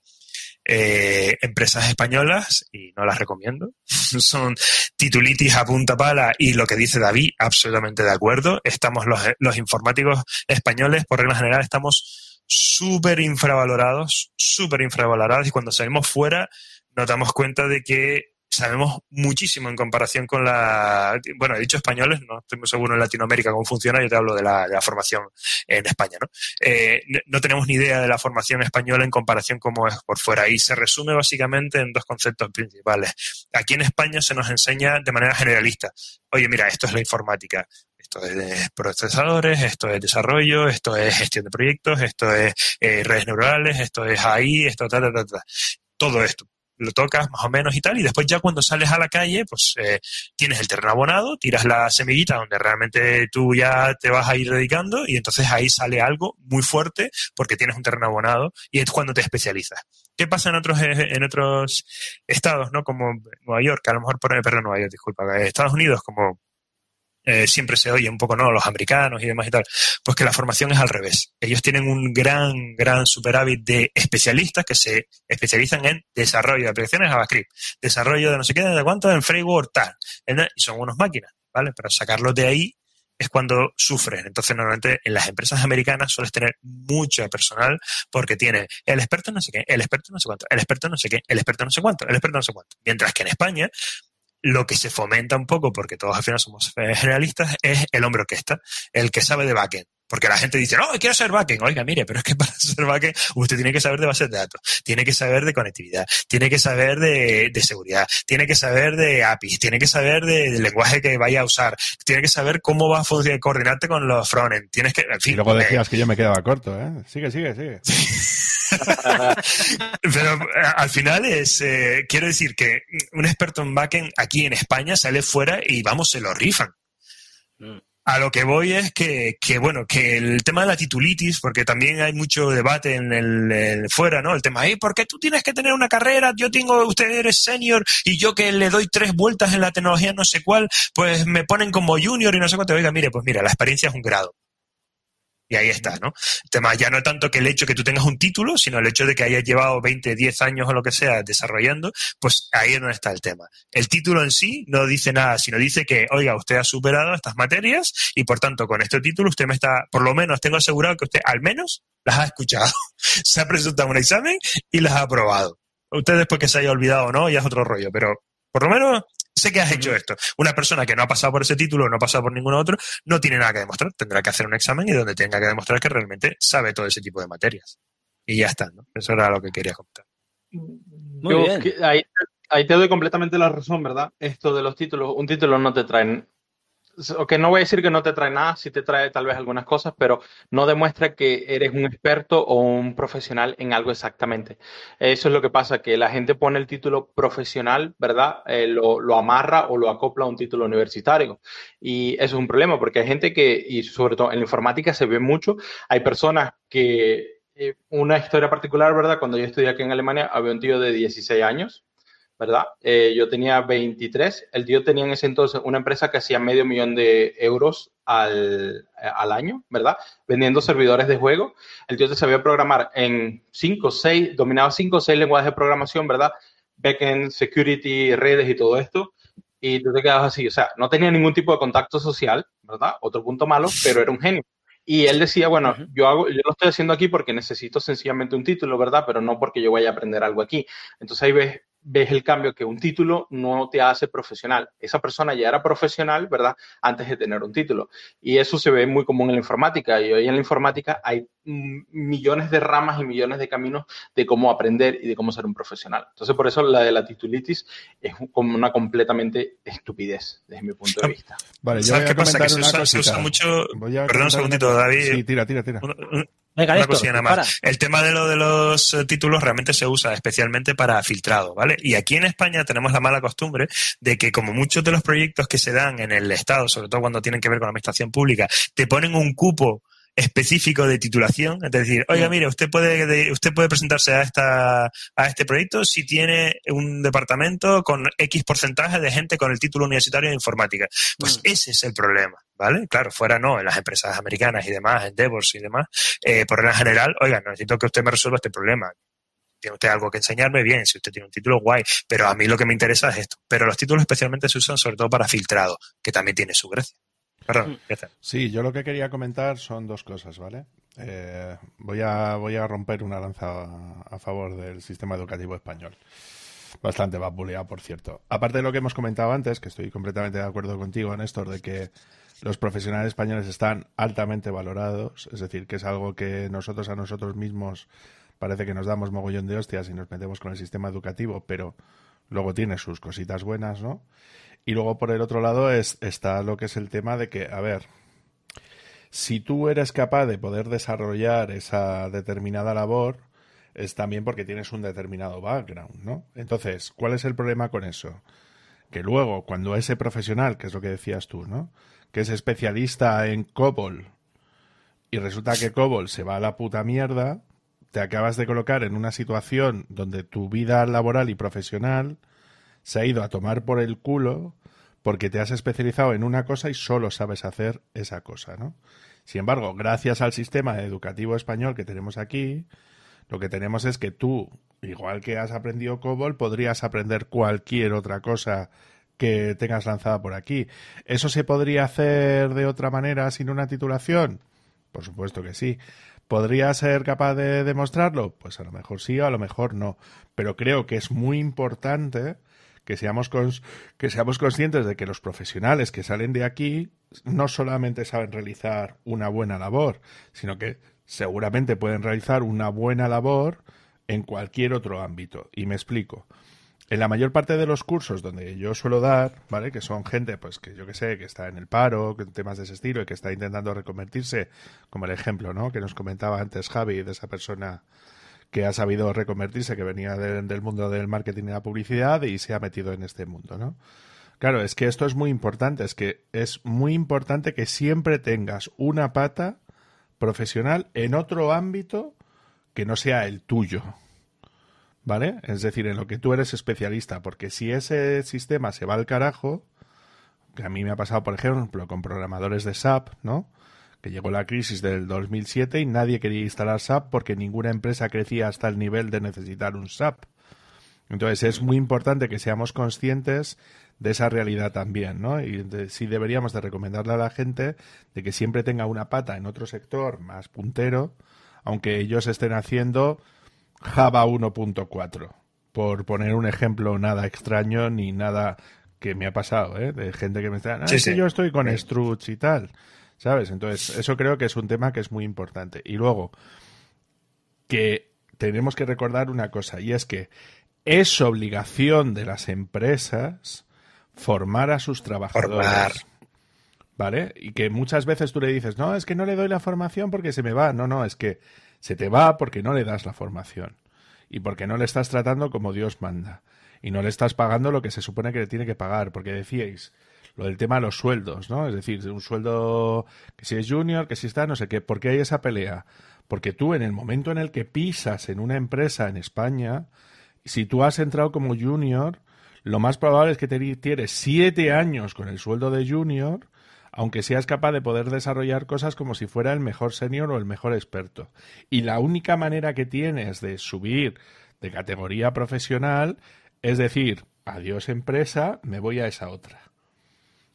eh, empresas españolas y no las recomiendo. <laughs> Son titulitis a punta pala y lo que dice David, absolutamente de acuerdo. Estamos los, los informáticos españoles, por regla general, estamos súper infravalorados, súper infravalorados y cuando salimos fuera nos damos cuenta de que sabemos muchísimo en comparación con la. Bueno, he dicho españoles, no estoy muy seguro en Latinoamérica cómo funciona, yo te hablo de la, formación en España, ¿no? Eh, no tenemos ni idea de la formación española en comparación cómo es por fuera y se resume básicamente en dos conceptos principales. Aquí en España se nos enseña de manera generalista. Oye, mira, esto es la informática, esto es procesadores, esto es desarrollo, esto es gestión de proyectos, esto es eh, redes neurales, esto es AI, esto, ta, ta, ta, ta. Todo esto lo tocas más o menos y tal, y después ya cuando sales a la calle, pues eh, tienes el terreno abonado, tiras la semillita donde realmente tú ya te vas a ir dedicando y entonces ahí sale algo muy fuerte porque tienes un terreno abonado y es cuando te especializas. ¿Qué pasa en otros, eh, en otros estados, no? Como Nueva York, a lo mejor, perdón, Nueva York, disculpa, Estados Unidos, como eh, siempre se oye un poco, ¿no? Los americanos y demás y tal, pues que la formación es al revés. Ellos tienen un gran, gran superávit de especialistas que se especializan en desarrollo de aplicaciones JavaScript, desarrollo de no sé qué, de cuánto, en framework tal, y son unos máquinas, ¿vale? Pero sacarlos de ahí es cuando sufren. Entonces, normalmente en las empresas americanas sueles tener mucho personal porque tiene el experto no sé qué, el experto no sé cuánto, el experto no sé qué, el experto no sé cuánto, el experto no sé cuánto. Mientras que en España lo que se fomenta un poco, porque todos al final somos generalistas, es el hombre orquesta, el que sabe de backend Porque la gente dice, no, quiero ser backend. Oiga, mire, pero es que <laughs> para ser backend usted tiene que saber de bases de datos, tiene que saber de conectividad, tiene que saber de, seguridad, tiene que saber de APIs, tiene que saber del lenguaje que vaya a usar, tiene que saber cómo va a funcionar, coordinarte con los frontend, tienes que, en fin. Y luego decías que yo me quedaba corto, ¿eh? Sigue, sigue, sigue. <laughs> Pero eh, al final es, eh, quiero decir que un experto en backend aquí en España sale fuera y vamos, se lo rifan. Mm. A lo que voy es que, que, bueno, que el tema de la titulitis, porque también hay mucho debate en el, fuera, ¿no? El tema, ¿eh? ¿por qué tú tienes que tener una carrera? Yo tengo, usted eres senior y yo que le doy tres vueltas en la tecnología no sé cuál, pues me ponen como junior y no sé cuánto. Oiga, mire, pues mira, la experiencia es un grado. Y ahí está, ¿no? El tema ya no tanto que el hecho que tú tengas un título, sino el hecho de que hayas llevado 20, 10 años o lo que sea desarrollando, pues ahí es donde está el tema. El título en sí no dice nada, sino dice que, oiga, usted ha superado estas materias y por tanto con este título usted me está, por lo menos tengo asegurado que usted al menos las ha escuchado, <laughs> se ha presentado un examen y las ha aprobado. Usted después que se haya olvidado o no, ya es otro rollo, pero por lo menos sé que has hecho esto. Una persona que no ha pasado por ese título, no ha pasado por ningún otro, no tiene nada que demostrar. Tendrá que hacer un examen y donde tenga que demostrar que realmente sabe todo ese tipo de materias. Y ya está, ¿no? Eso era lo que quería contar. Muy bien. ahí, ahí, te doy completamente la razón, ¿verdad? Esto de los títulos, un título no te trae que no voy a decir que no te trae nada, sí te trae tal vez algunas cosas, pero no demuestra que eres un experto o un profesional en algo exactamente. Eso es lo que pasa, que la gente pone el título profesional, ¿verdad? Eh, lo, lo, amarra o lo acopla a un título universitario. Y eso es un problema, porque hay gente que, y sobre todo en la informática se ve mucho, hay personas que, eh, una historia particular, ¿verdad? Cuando yo estudié aquí en Alemania, había un tío de 16 años ¿verdad? Eh, yo tenía 23, el tío tenía en ese entonces una empresa que hacía medio millón de euros al, al año, ¿verdad? Vendiendo servidores de juego. El tío te sabía programar en 5, 6, dominaba 5 o 6 lenguajes de programación, ¿verdad? Backend, security, redes y todo esto. Y tú te quedabas así, o sea, no tenía ningún tipo de contacto social, ¿verdad? Otro punto malo, pero era un genio. Y él decía, bueno, yo, hago, yo lo estoy haciendo aquí porque necesito sencillamente un título, ¿verdad? Pero no porque yo vaya a aprender algo aquí. Entonces ahí ves ves el cambio que un título no te hace profesional. Esa persona ya era profesional, ¿verdad? Antes de tener un título. Y eso se ve muy común en la informática. Y hoy en la informática hay millones de ramas y millones de caminos de cómo aprender y de cómo ser un profesional. Entonces, por eso la de la titulitis es como una completamente estupidez, desde mi punto de vista. Vale, yo voy a qué pasa? Que se usa, mucho... Perdón un segundito, David. Sí, tira, tira, tira. Venga, nada más. El tema de lo de los eh, títulos realmente se usa especialmente para filtrado, ¿vale? Y aquí en España tenemos la mala costumbre de que como muchos de los proyectos que se dan en el Estado, sobre todo cuando tienen que ver con la administración pública, te ponen un cupo específico de titulación, es decir, oiga, mm. mire, usted puede, usted puede presentarse a esta, a este proyecto si tiene un departamento con X porcentaje de gente con el título universitario de informática. Pues mm. ese es el problema. ¿vale? Claro, fuera no, en las empresas americanas y demás, en Devos y demás, eh, por regla general, oiga, necesito que usted me resuelva este problema. Tiene usted algo que enseñarme, bien, si usted tiene un título, guay, pero a mí lo que me interesa es esto. Pero los títulos especialmente se usan sobre todo para filtrado, que también tiene su gracia. Perdón, mm. Sí, yo lo que quería comentar son dos cosas, ¿vale? Eh, voy, a, voy a romper una lanza a, favor del sistema educativo español. Bastante vapuleado, por cierto. Aparte de lo que hemos comentado antes, que estoy completamente de acuerdo contigo, Néstor, de que los profesionales españoles están altamente valorados, es decir, que es algo que nosotros a nosotros mismos parece que nos damos mogollón de hostias y nos metemos con el sistema educativo, pero luego tiene sus cositas buenas, ¿no? Y luego por el otro lado es, está lo que es el tema de que, a ver, si tú eres capaz de poder desarrollar esa determinada labor, es también porque tienes un determinado background, ¿no? Entonces, ¿cuál es el problema con eso? Que luego, cuando ese profesional, que es lo que decías tú, ¿no? que es especialista en COBOL y resulta que COBOL se va a la puta mierda, te acabas de colocar en una situación donde tu vida laboral y profesional se ha ido a tomar por el culo porque te has especializado en una cosa y solo sabes hacer esa cosa, ¿no? Sin embargo, gracias al sistema educativo español que tenemos aquí, lo que tenemos es que tú, igual que has aprendido COBOL, podrías aprender cualquier otra cosa que tengas lanzada por aquí. ¿Eso se podría hacer de otra manera sin una titulación? Por supuesto que sí. ¿Podría ser capaz de demostrarlo? Pues a lo mejor sí o a lo mejor no. Pero creo que es muy importante que seamos, que seamos conscientes de que los profesionales que salen de aquí no solamente saben realizar una buena labor, sino que seguramente pueden realizar una buena labor en cualquier otro ámbito. Y me explico. En la mayor parte de los cursos donde yo suelo dar, ¿vale? Que son gente, pues que yo que sé, que está en el paro, que temas de ese estilo y que está intentando reconvertirse, como el ejemplo, ¿no? Que nos comentaba antes Javi, de esa persona que ha sabido reconvertirse, que venía del mundo del marketing y la publicidad y se ha metido en este mundo, ¿no? Claro, es que esto es muy importante, es que es muy importante que siempre tengas una pata profesional en otro ámbito que no sea el tuyo, ¿vale? Es decir, en lo que tú eres especialista, porque si ese sistema se va al carajo, que a mí me ha pasado, por ejemplo, con programadores de SAP, ¿no? Que llegó la crisis del 2007 y nadie quería instalar SAP porque ninguna empresa crecía hasta el nivel de necesitar un SAP. Entonces es muy importante que seamos conscientes de esa realidad también, ¿no? Y sí deberíamos de recomendarle a la gente de que siempre tenga una pata en otro sector más puntero, aunque ellos estén haciendo Java 1.4, por poner un ejemplo nada extraño ni nada que me ha pasado, ¿eh? De gente que me está, ah, sí, yo estoy con Struts y tal, ¿sabes? Entonces, eso creo que es un tema que es muy importante. Y luego, que tenemos que recordar una cosa, y es que es obligación de las empresas formar a sus trabajadores. ¿Vale? Y que muchas veces tú le dices, no, es que no le doy la formación porque se me va. No, no, es que se te va porque no le das la formación y porque no le estás tratando como Dios manda y no le estás pagando lo que se supone que le tiene que pagar, porque decíais lo del tema de los sueldos, ¿no? Es decir, un sueldo que si es junior, que si está, no sé qué, ¿por qué hay esa pelea? Porque tú en el momento en el que pisas en una empresa en España, si tú has entrado como junior, lo más probable es que te tienes siete años con el sueldo de junior aunque seas capaz de poder desarrollar cosas como si fuera el mejor senior o el mejor experto. Y la única manera que tienes de subir de categoría profesional es decir, adiós empresa, me voy a esa otra.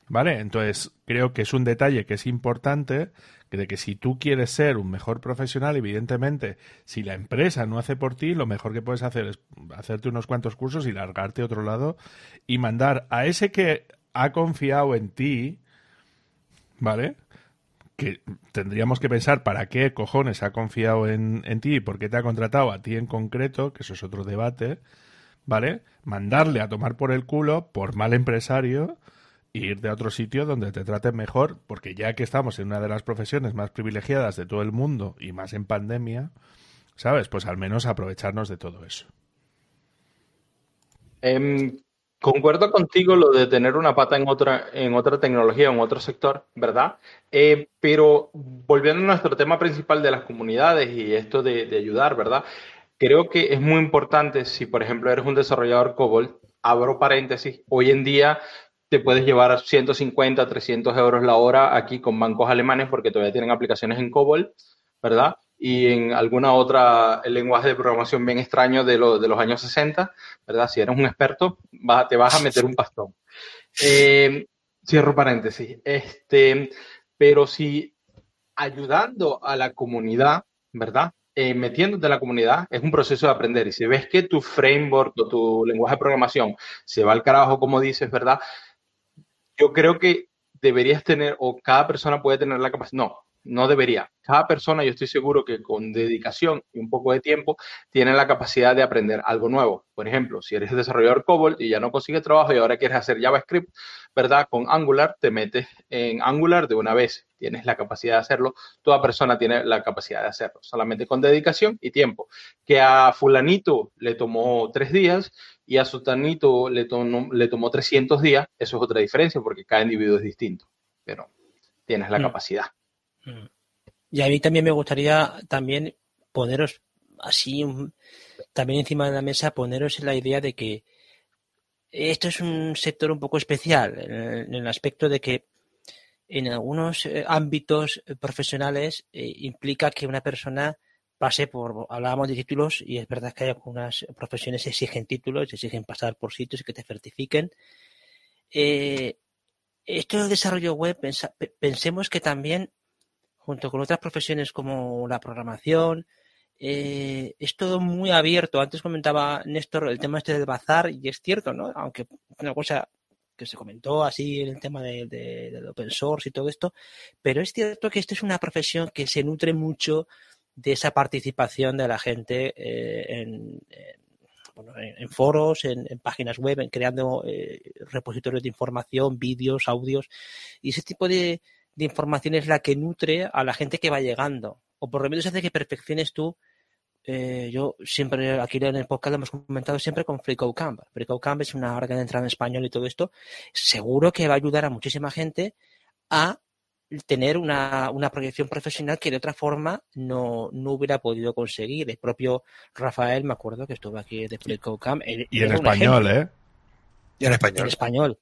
¿Vale? Entonces, creo que es un detalle que es importante, de que si tú quieres ser un mejor profesional, evidentemente, si la empresa no hace por ti, lo mejor que puedes hacer es hacerte unos cuantos cursos y largarte a otro lado y mandar a ese que ha confiado en ti, ¿vale? Que tendríamos que pensar para qué cojones ha confiado en, ti y por qué te ha contratado a ti en concreto, que eso es otro debate, ¿vale? Mandarle a tomar por el culo por mal empresario e ir de otro sitio donde te traten mejor, porque ya que estamos en una de las profesiones más privilegiadas de todo el mundo y más en pandemia, ¿sabes? Pues al menos aprovecharnos de todo eso. Em, Concuerdo contigo lo de tener una pata en otra, en otra tecnología, en otro sector, ¿verdad? Eh, pero volviendo a nuestro tema principal de las comunidades y esto de, ayudar, ¿verdad? Creo que es muy importante si, por ejemplo, eres un desarrollador COBOL, abro paréntesis, hoy en día te puedes llevar a 150, 300 euros la hora aquí con bancos alemanes porque todavía tienen aplicaciones en COBOL, ¿verdad? y en alguna otra lenguaje de programación bien extraño de, de los años 60, ¿verdad? Si eres un experto, te vas a meter un pastón. Eh, cierro paréntesis. Este, pero si ayudando a la comunidad, ¿verdad? Eh, metiéndote en la comunidad es un proceso de aprender. Y si ves que tu framework o tu lenguaje de programación se va al carajo, como dices, ¿verdad? Yo creo que deberías tener, o cada persona puede tener la capacidad, no, no debería. Cada persona, yo estoy seguro que con dedicación y un poco de tiempo, tiene la capacidad de aprender algo nuevo. Por ejemplo, si eres desarrollador COBOL y ya no consigues trabajo y ahora quieres hacer JavaScript, ¿verdad? Con Angular, te metes en Angular de una vez. Tienes la capacidad de hacerlo. Toda persona tiene la capacidad de hacerlo, solamente con dedicación y tiempo. Que a fulanito le tomó tres días y a sutanito le, le tomó 300 días, eso es otra diferencia porque cada individuo es distinto. Pero tienes la mm. capacidad. Mm. Y a mí también me gustaría también poneros así, también encima de la mesa, poneros la idea de que esto es un sector un poco especial, en el, aspecto de que en algunos eh, ámbitos profesionales eh, implica que una persona pase por, hablábamos de títulos y es verdad que hay algunas profesiones exigen títulos, exigen pasar por sitios y que te certifiquen. Eh, esto del desarrollo web, pensemos que también junto con otras profesiones como la programación, eh, es todo muy abierto. Antes comentaba Néstor el tema este del bazar y es cierto, ¿no? Aunque una cosa que se comentó así en el tema del de, open source y todo esto, pero es cierto que esta es una profesión que se nutre mucho de esa participación de la gente eh, en, en, foros, en, páginas web, en creando eh, repositorios de información, vídeos, audios, y ese tipo de, de información es la que nutre a la gente que va llegando, o por lo menos hace que perfecciones tú eh, yo siempre aquí en el podcast lo hemos comentado siempre con FreeCodeCamp. FreeCodeCamp es una hora que entra en español y todo esto. Seguro que va a ayudar a muchísima gente a tener una, una proyección profesional que de otra forma no, no, hubiera podido conseguir. El propio Rafael, me acuerdo que estuvo aquí de FreeCodeCamp. Y en español, ¿eh? Y en español. En español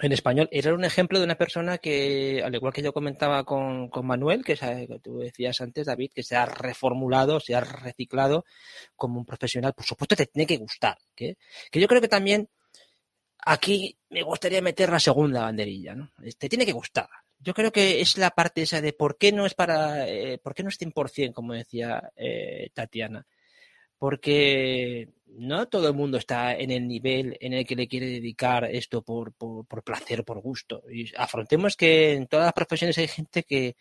en español. Era un ejemplo de una persona que, al igual que yo comentaba con, con Manuel, que, que, tú decías antes, David, que se ha reformulado, se ha reciclado como un profesional. Por supuesto, te tiene que gustar. Que, que yo creo que también aquí me gustaría meter la segunda banderilla, ¿no? Te tiene que gustar. Yo creo que es la parte esa de por qué no es para, eh, por qué no es 100%, como decía eh, Tatiana porque no todo el mundo está en el nivel en el que le quiere dedicar esto por, por, por placer, por gusto. Y afrontemos que en todas las profesiones hay gente que,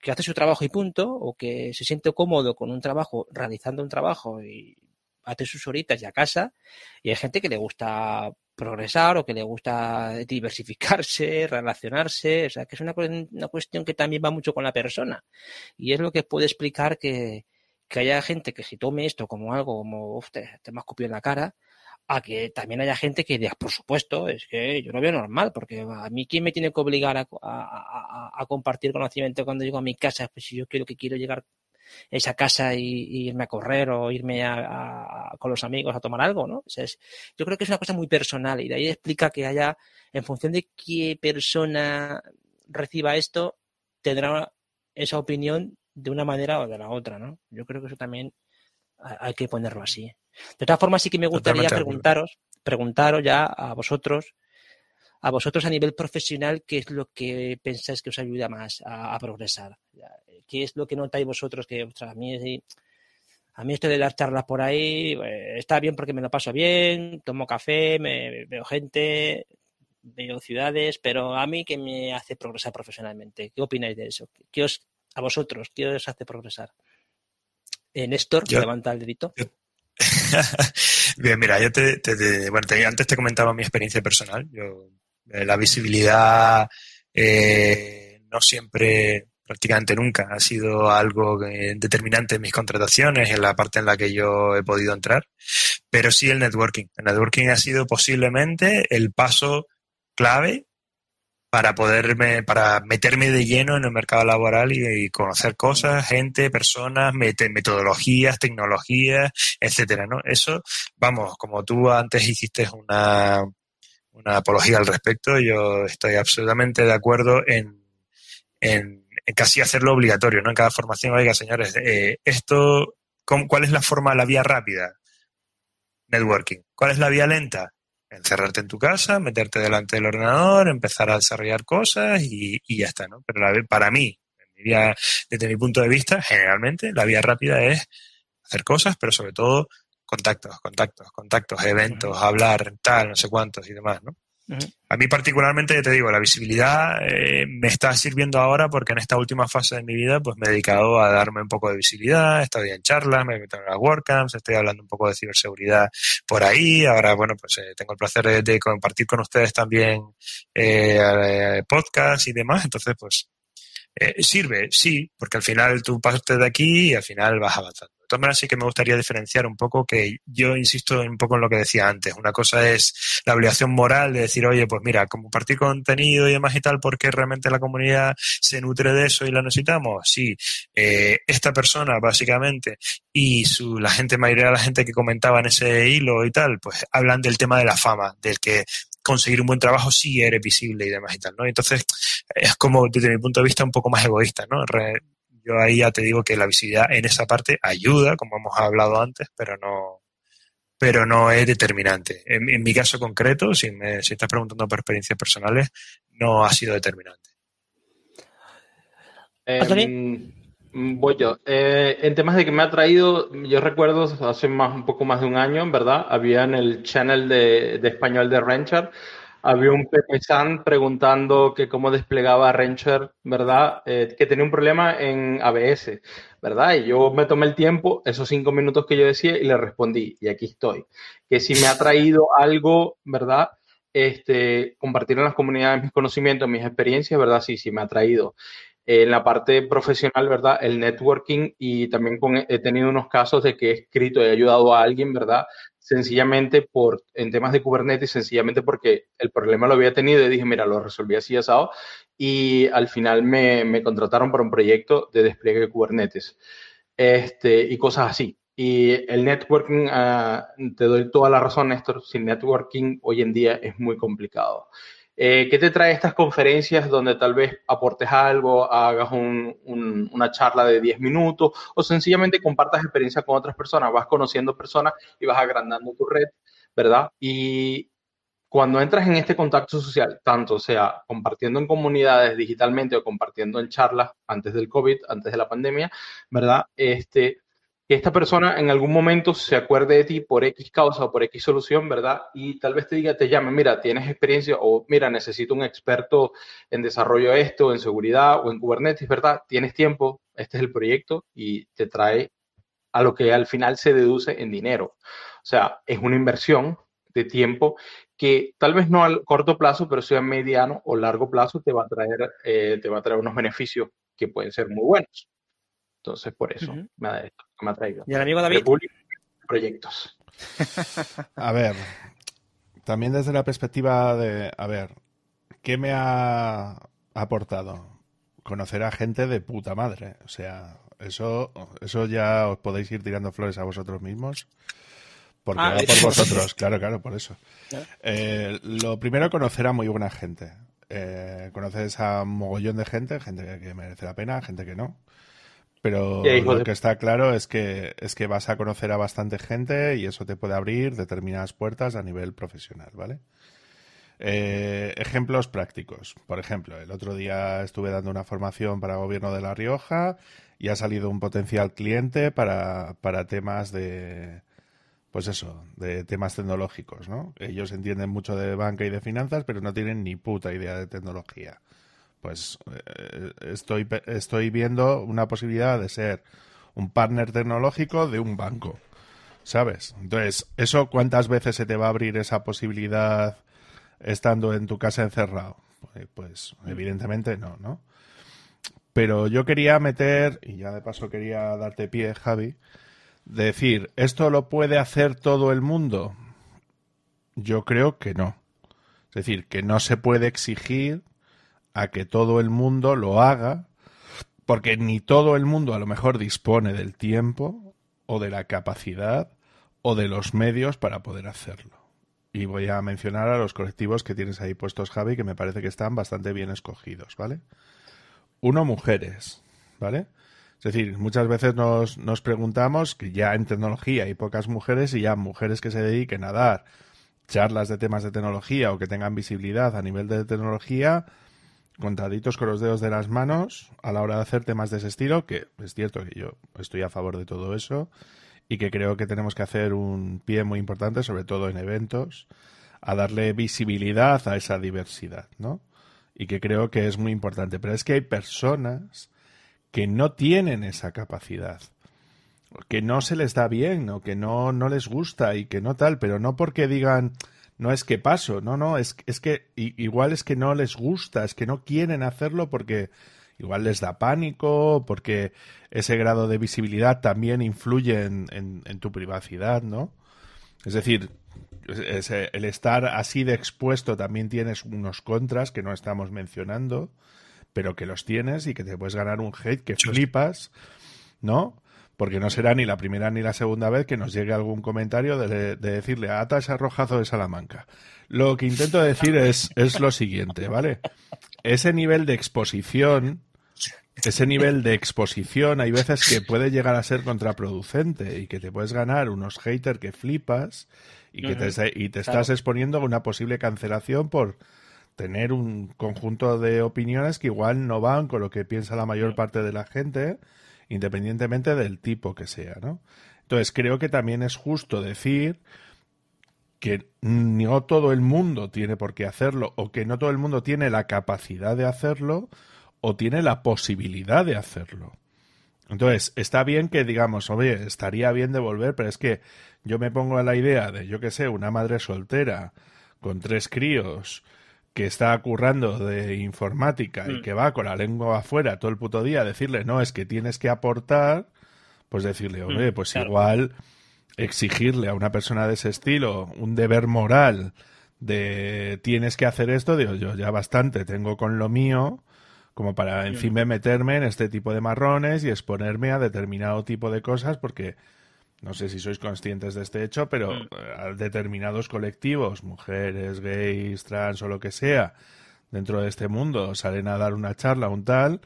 que hace su trabajo y punto, o que se siente cómodo con un trabajo, realizando un trabajo y hace sus horitas y a casa, y hay gente que le gusta progresar o que le gusta diversificarse, <laughs> relacionarse, o sea, que es una, una cuestión que también va mucho con la persona. Y es lo que puede explicar que, que haya gente que se tome esto como algo como, te, te me has en la cara, a que también haya gente que diga, por supuesto, es que yo lo veo normal, porque a mí quién me tiene que obligar a, a, a, compartir conocimiento cuando llego a mi casa, pues si yo quiero que quiero llegar a esa casa y, irme a correr o irme a, con los amigos a tomar algo, ¿no? Es, yo creo que es una cosa muy personal y de ahí explica que haya, en función de qué persona reciba esto, tendrá esa opinión de una manera o de la otra, ¿no? Yo creo que eso también hay que ponerlo así. De todas formas, sí que me gustaría preguntaros, preguntaros ya a vosotros, a vosotros a nivel profesional, qué es lo que pensáis que os ayuda más a, progresar. ¿Qué es lo que notáis vosotros que, a mí a mí esto de dar charlas por ahí eh, está bien porque me lo paso bien, tomo café, me veo gente, veo ciudades, pero a mí qué me hace progresar profesionalmente. ¿Qué opináis de eso? ¿Qué os a vosotros? ¿Qué os hace progresar? Eh, Néstor, levanta el dedito. <laughs> Bien, mira, yo te, bueno, antes te comentaba mi experiencia personal. Yo, eh, la visibilidad eh, no siempre, prácticamente nunca, ha sido algo determinante en mis contrataciones, en la parte en la que yo he podido entrar, pero sí el networking. El networking ha sido posiblemente el paso clave para poderme, para meterme de lleno en el mercado laboral y, conocer cosas, gente, personas, metodologías, tecnologías, etcétera, ¿no? Eso, vamos, como tú antes hiciste una, una apología al respecto, yo estoy absolutamente de acuerdo en, en, casi hacerlo obligatorio, ¿no? En cada formación, oiga, señores, eh, esto, ¿cuál es la forma, la vía rápida? Networking. ¿Cuál es la vía lenta? Encerrarte en tu casa, meterte delante del ordenador, empezar a desarrollar cosas y, ya está, ¿no? Pero para mí, desde mi punto de vista, generalmente la vía rápida es hacer cosas, pero sobre todo contactos, contactos, contactos, eventos, hablar, tal, no sé cuántos y demás, ¿no? A mí particularmente, ya te digo, la visibilidad eh, me está sirviendo ahora porque en esta última fase de mi vida pues me he dedicado a darme un poco de visibilidad, he estado en charlas, me he metido en las WordCamps, estoy hablando un poco de ciberseguridad por ahí, ahora bueno, pues eh, tengo el placer de, compartir con ustedes también eh, podcast y demás, entonces pues eh, sirve, sí, porque al final tú pasas de aquí y al final vas avanzando. De todas maneras, sí que me gustaría diferenciar un poco que yo insisto un poco en lo que decía antes. Una cosa es la obligación moral de decir, oye, pues mira, compartir contenido y demás y tal, porque realmente la comunidad se nutre de eso y la necesitamos. Sí, eh, esta persona básicamente y su, la gente, mayoría de la gente que comentaba en ese hilo y tal, pues hablan del tema de la fama, del que conseguir un buen trabajo si eres visible y demás y tal, ¿no? Entonces, es como, desde mi punto de vista, un poco más egoísta, ¿no? Yo ahí ya te digo que la visibilidad en esa parte ayuda, como hemos hablado antes, pero no, pero no es determinante. En, mi caso concreto, si me si estás preguntando por experiencias personales, no ha sido determinante. Mm, voy yo. Eh, en temas de que me ha traído, yo recuerdo hace más, un poco más de un año, ¿verdad? Había en el channel de, de español de Rancher, había un Pepe preguntando que cómo desplegaba Rancher, ¿verdad? Eh, que tenía un problema en ABS, ¿verdad? Y yo me tomé el tiempo, esos cinco minutos que yo decía, y le respondí, y aquí estoy. Que si me ha traído algo, ¿verdad? Este, compartir en las comunidades mis conocimientos, mis experiencias, ¿verdad? Sí, sí, me ha traído en la parte profesional, ¿verdad? El networking y también he tenido unos casos de que he escrito, he ayudado a alguien, ¿verdad? Sencillamente por, en temas de Kubernetes, sencillamente porque el problema lo había tenido y dije, mira, lo resolví así asado y al final me, me contrataron para un proyecto de despliegue de Kubernetes este, y cosas así. Y el networking, ah, te doy toda la razón, Néstor, sin networking hoy en día es muy complicado. Eh, ¿Qué te trae estas conferencias donde tal vez aportes algo, hagas una charla de 10 minutos o sencillamente compartas experiencia con otras personas? Vas conociendo personas y vas agrandando tu red, ¿verdad? Y cuando entras en este contacto social, tanto sea compartiendo en comunidades digitalmente o compartiendo en charlas antes del COVID, antes de la pandemia, ¿verdad? Este, que esta persona en algún momento se acuerde de ti por X causa o por X solución, ¿verdad? Y tal vez te diga, te llame, mira, tienes experiencia o mira, necesito un experto en desarrollo de esto, en seguridad o en Kubernetes, ¿verdad? Tienes tiempo, este es el proyecto y te trae a lo que al final se deduce en dinero. O sea, es una inversión de tiempo que tal vez no a corto plazo, pero sea a mediano o largo plazo te va a traer, eh, te va a traer unos beneficios que pueden ser muy buenos. Entonces, por eso me, ha, me, ha, traído. ¿Y el amigo David? proyectos. <laughs> a ver, también desde la perspectiva de, a ver, ¿qué me ha aportado? Conocer a gente de puta madre. O sea, eso, eso ya os podéis ir tirando flores a vosotros mismos. Porque ah, va por vosotros, claro, claro, por eso. Eh, lo primero, conocer a muy buena gente. Eh, conoces a un mogollón de gente, gente que merece la pena, gente que no. Pero lo que está claro es que, es que vas a conocer a bastante gente y eso te puede abrir determinadas puertas a nivel profesional, ¿vale? Eh, ejemplos prácticos. Por ejemplo, el otro día estuve dando una formación para el gobierno de La Rioja y ha salido un potencial cliente para, para temas de, pues eso, de temas tecnológicos, ¿no? Ellos entienden mucho de banca y de finanzas, pero no tienen ni puta idea de tecnología pues eh, estoy, estoy viendo una posibilidad de ser un partner tecnológico de un banco, ¿sabes? Entonces, ¿eso cuántas veces se te va a abrir esa posibilidad estando en tu casa encerrado? Pues, pues evidentemente no, ¿no? Pero yo quería meter, y ya de paso quería darte pie, Javi, decir, ¿esto lo puede hacer todo el mundo? Yo creo que no. Es decir, que no se puede exigir a que todo el mundo lo haga, porque ni todo el mundo a lo mejor dispone del tiempo o de la capacidad o de los medios para poder hacerlo. Y voy a mencionar a los colectivos que tienes ahí puestos, Javi, que me parece que están bastante bien escogidos, ¿vale? Uno, mujeres, ¿vale? Es decir, muchas veces nos, nos preguntamos que ya en tecnología hay pocas mujeres y ya mujeres que se dediquen a dar charlas de temas de tecnología o que tengan visibilidad a nivel de tecnología, contaditos con los dedos de las manos a la hora de hacer temas de ese estilo, que es cierto que yo estoy a favor de todo eso y que creo que tenemos que hacer un pie muy importante, sobre todo en eventos, a darle visibilidad a esa diversidad, ¿no? Y que creo que es muy importante. Pero es que hay personas que no tienen esa capacidad, que no se les da bien o que no, no les gusta y que no tal, pero no porque digan no es que paso, no, no, es, es que igual es que no les gusta, es que no quieren hacerlo porque igual les da pánico, porque ese grado de visibilidad también influye en, en, tu privacidad, ¿no? Es decir, el estar así de expuesto también tienes unos contras que no estamos mencionando, pero que los tienes y que te puedes ganar un hate que flipas, ¿no? Porque no será ni la primera ni la segunda vez que nos llegue algún comentario de, decirle ata ese arrojazo de Salamanca. Lo que intento decir es, es lo siguiente, ¿vale? Ese nivel de exposición, ese nivel de exposición hay veces que puede llegar a ser contraproducente y que te puedes ganar unos haters que flipas y que te, y te estás exponiendo a una posible cancelación por tener un conjunto de opiniones que igual no van con lo que piensa la mayor parte de la gente independientemente del tipo que sea, ¿no? Entonces creo que también es justo decir que no todo el mundo tiene por qué hacerlo o que no todo el mundo tiene la capacidad de hacerlo o tiene la posibilidad de hacerlo. Entonces, está bien que digamos, oye, estaría bien de volver, pero es que yo me pongo a la idea de, yo qué sé, una madre soltera con tres críos que está currando de informática y mm. que va con la lengua afuera todo el puto día a decirle, no, es que tienes que aportar, pues decirle, mm, oye, pues igual exigirle a una persona de ese estilo un deber moral de tienes que hacer esto, digo yo ya bastante tengo con lo mío como para encima meterme en este tipo de marrones y exponerme a determinado tipo de cosas porque no sé si sois conscientes de este hecho, pero mm. a determinados colectivos, mujeres, gays, trans o lo que sea, dentro de este mundo salen a dar una charla, un tal,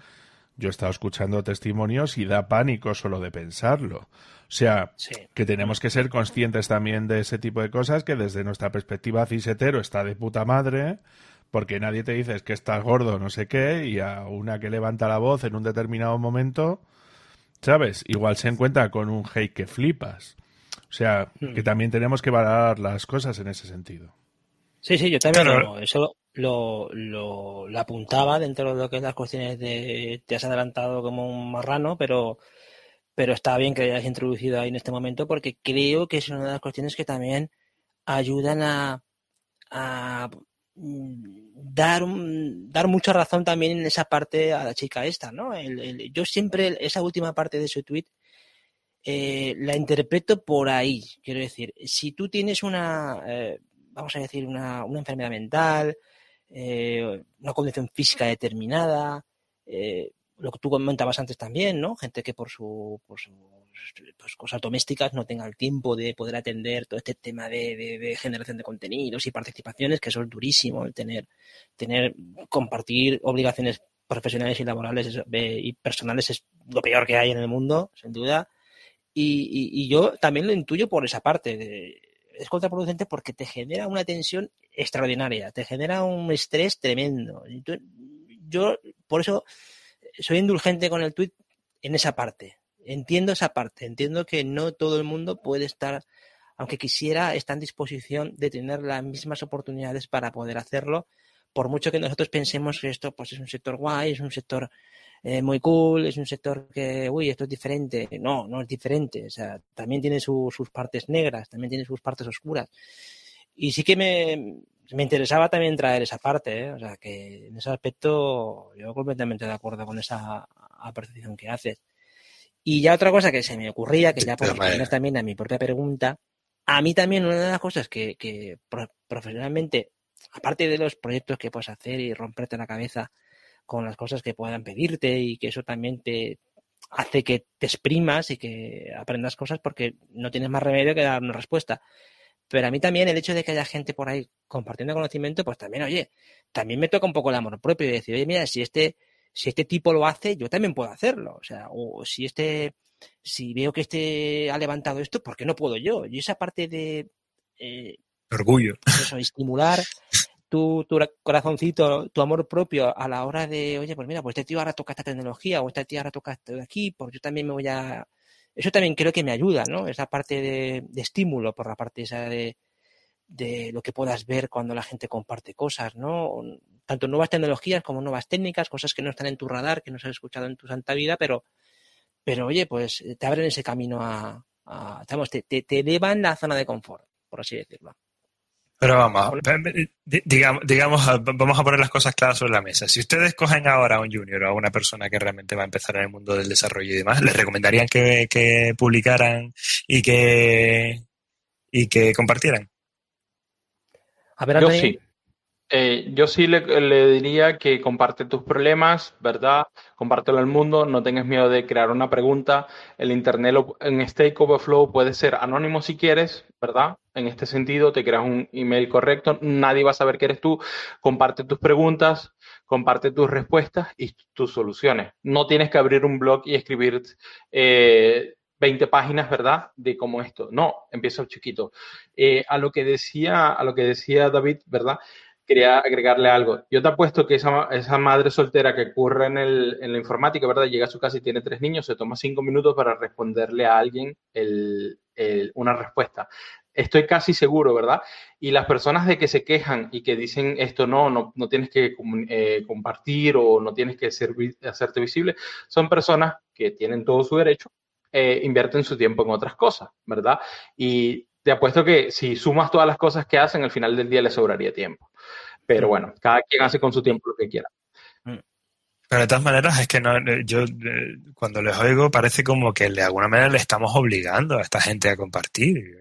yo he estado escuchando testimonios y da pánico solo de pensarlo. O sea, que tenemos que ser conscientes también de ese tipo de cosas que desde nuestra perspectiva cisetero está de puta madre, porque nadie te dice que estás gordo, no sé qué, y a una que levanta la voz en un determinado momento, ¿sabes? Igual se encuentra con un hate que flipas. O sea, hmm. que también tenemos que valorar las cosas en ese sentido. Sí, sí, yo también eso lo, lo, lo, apuntaba dentro de lo que es las cuestiones de te has adelantado como un marrano, pero pero está bien que lo hayas introducido ahí en este momento porque creo que es una de las cuestiones que también ayudan a, dar, dar mucha razón también en esa parte a la chica esta, ¿no? yo siempre esa última parte de su tweet eh, la interpreto por ahí. Quiero decir, si tú tienes una, eh, vamos a decir, una, una enfermedad mental, eh, una condición física determinada, lo que tú comentabas antes también, ¿no? Gente que por su, por sus pues, cosas domésticas no tenga el tiempo de poder atender todo este tema de, generación de contenidos y participaciones, que eso es durísimo, el tener, tener, compartir obligaciones profesionales y laborales y personales es lo peor que hay en el mundo, sin duda. Y, yo también lo intuyo por esa parte. es contraproducente porque te genera una tensión extraordinaria, te genera un estrés tremendo. Yo, por eso, soy indulgente con el tweet en esa parte. Entiendo esa parte. Entiendo que no todo el mundo puede estar, aunque quisiera, está en disposición de tener las mismas oportunidades para poder hacerlo. Por mucho que nosotros pensemos que esto pues, es un sector guay, es un sector eh, muy cool, es un sector que, uy, esto es diferente. No, no es diferente. O sea, también tiene sus partes negras, también tiene sus partes oscuras. Y sí que me, me interesaba también traer esa parte, ¿eh? o sea, que en ese aspecto yo completamente de acuerdo con esa apreciación que haces. Y ya otra cosa que se me ocurría, que ya por responder también a mi propia pregunta, a mí también una de las cosas que, que profesionalmente, aparte de los proyectos que puedes hacer y romperte la cabeza con las cosas que puedan pedirte y que eso también te hace que te exprimas y que aprendas cosas porque no tienes más remedio que dar una respuesta. Pero a mí también el hecho de que haya gente por ahí compartiendo conocimiento, pues también, oye, también me toca un poco el amor propio y decir, oye, mira, si este, si este tipo lo hace, yo también puedo hacerlo. O sea, o si este, si veo que este ha levantado esto, ¿por qué no puedo yo? Y esa parte de eh, orgullo. Eso, estimular tu, tu, corazoncito, tu amor propio a la hora de, oye, pues mira, pues este tío ahora toca esta tecnología o este tío ahora toca esto de aquí, pues yo también me voy a eso también creo que me ayuda, ¿no? Esa parte de, estímulo por la parte esa de, de, lo que puedas ver cuando la gente comparte cosas, ¿no? Tanto nuevas tecnologías como nuevas técnicas, cosas que no están en tu radar, que no has escuchado en tu santa vida, pero, pero oye, pues te abren ese camino a, a te, te, te elevan la zona de confort, por así decirlo. Pero vamos, digamos, digamos, vamos a poner las cosas claras sobre la mesa. Si ustedes cogen ahora a un junior o a una persona que realmente va a empezar en el mundo del desarrollo y demás, ¿les recomendarían que, publicaran y que, y que compartieran? A ver, Yo sí. Eh, yo sí le, diría que comparte tus problemas, ¿verdad? Compártelo al mundo, no tengas miedo de crear una pregunta. El Internet en Stake Overflow puede ser anónimo si quieres, ¿verdad? En este sentido, te creas un email correcto, nadie va a saber que eres tú. Comparte tus preguntas, comparte tus respuestas y tus soluciones. No tienes que abrir un blog y escribir 20 eh, páginas, ¿verdad? De cómo esto. No, empieza chiquito. Eh, a lo que decía, a lo que decía David, ¿verdad? quería agregarle algo. Yo te apuesto que esa, madre soltera que ocurre en, la informática, ¿verdad? Llega a su casa y tiene tres niños, se toma cinco minutos para responderle a alguien una respuesta. Estoy casi seguro, ¿verdad? Y las personas de que se quejan y que dicen esto no, no, no tienes que eh, compartir o no tienes que ser, hacerte visible, son personas que tienen todo su derecho, eh, invierten su tiempo en otras cosas, ¿verdad? Y te apuesto que si sumas todas las cosas que hacen, al final del día le sobraría tiempo. Pero bueno, cada quien hace con su tiempo lo que quiera. Mm. Pero de todas maneras, es que no, eh, yo eh, cuando les oigo parece como que de alguna manera le estamos obligando a esta gente a compartir.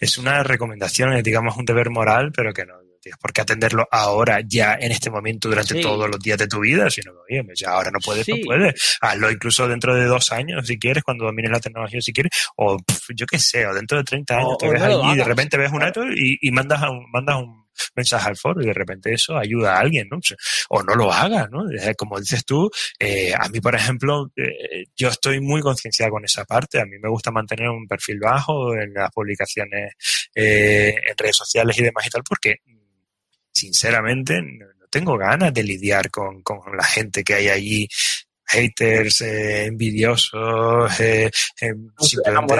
Es una recomendación, digamos, un deber moral, pero que no tienes por qué atenderlo ahora, ya en este momento, durante todos los días de tu vida, sino que, oye, ya ahora no puedes, no puedes. Hazlo incluso dentro de dos años, si quieres, cuando domines la tecnología, si quieres, o yo qué sé, o dentro de 30 años, te ves allí y de repente ves un acto y, y mandas, un, mandas un mensaje al foro y de repente eso ayuda a alguien, ¿no? O no lo haga, ¿no? Como dices tú, eh, a mí, por ejemplo, eh, yo estoy muy concienciado con esa parte. A mí me gusta mantener un perfil bajo en las publicaciones eh, en redes sociales y demás y tal, porque sinceramente no tengo ganas de lidiar con, con la gente que hay allí haters, envidiosos, eh, simplemente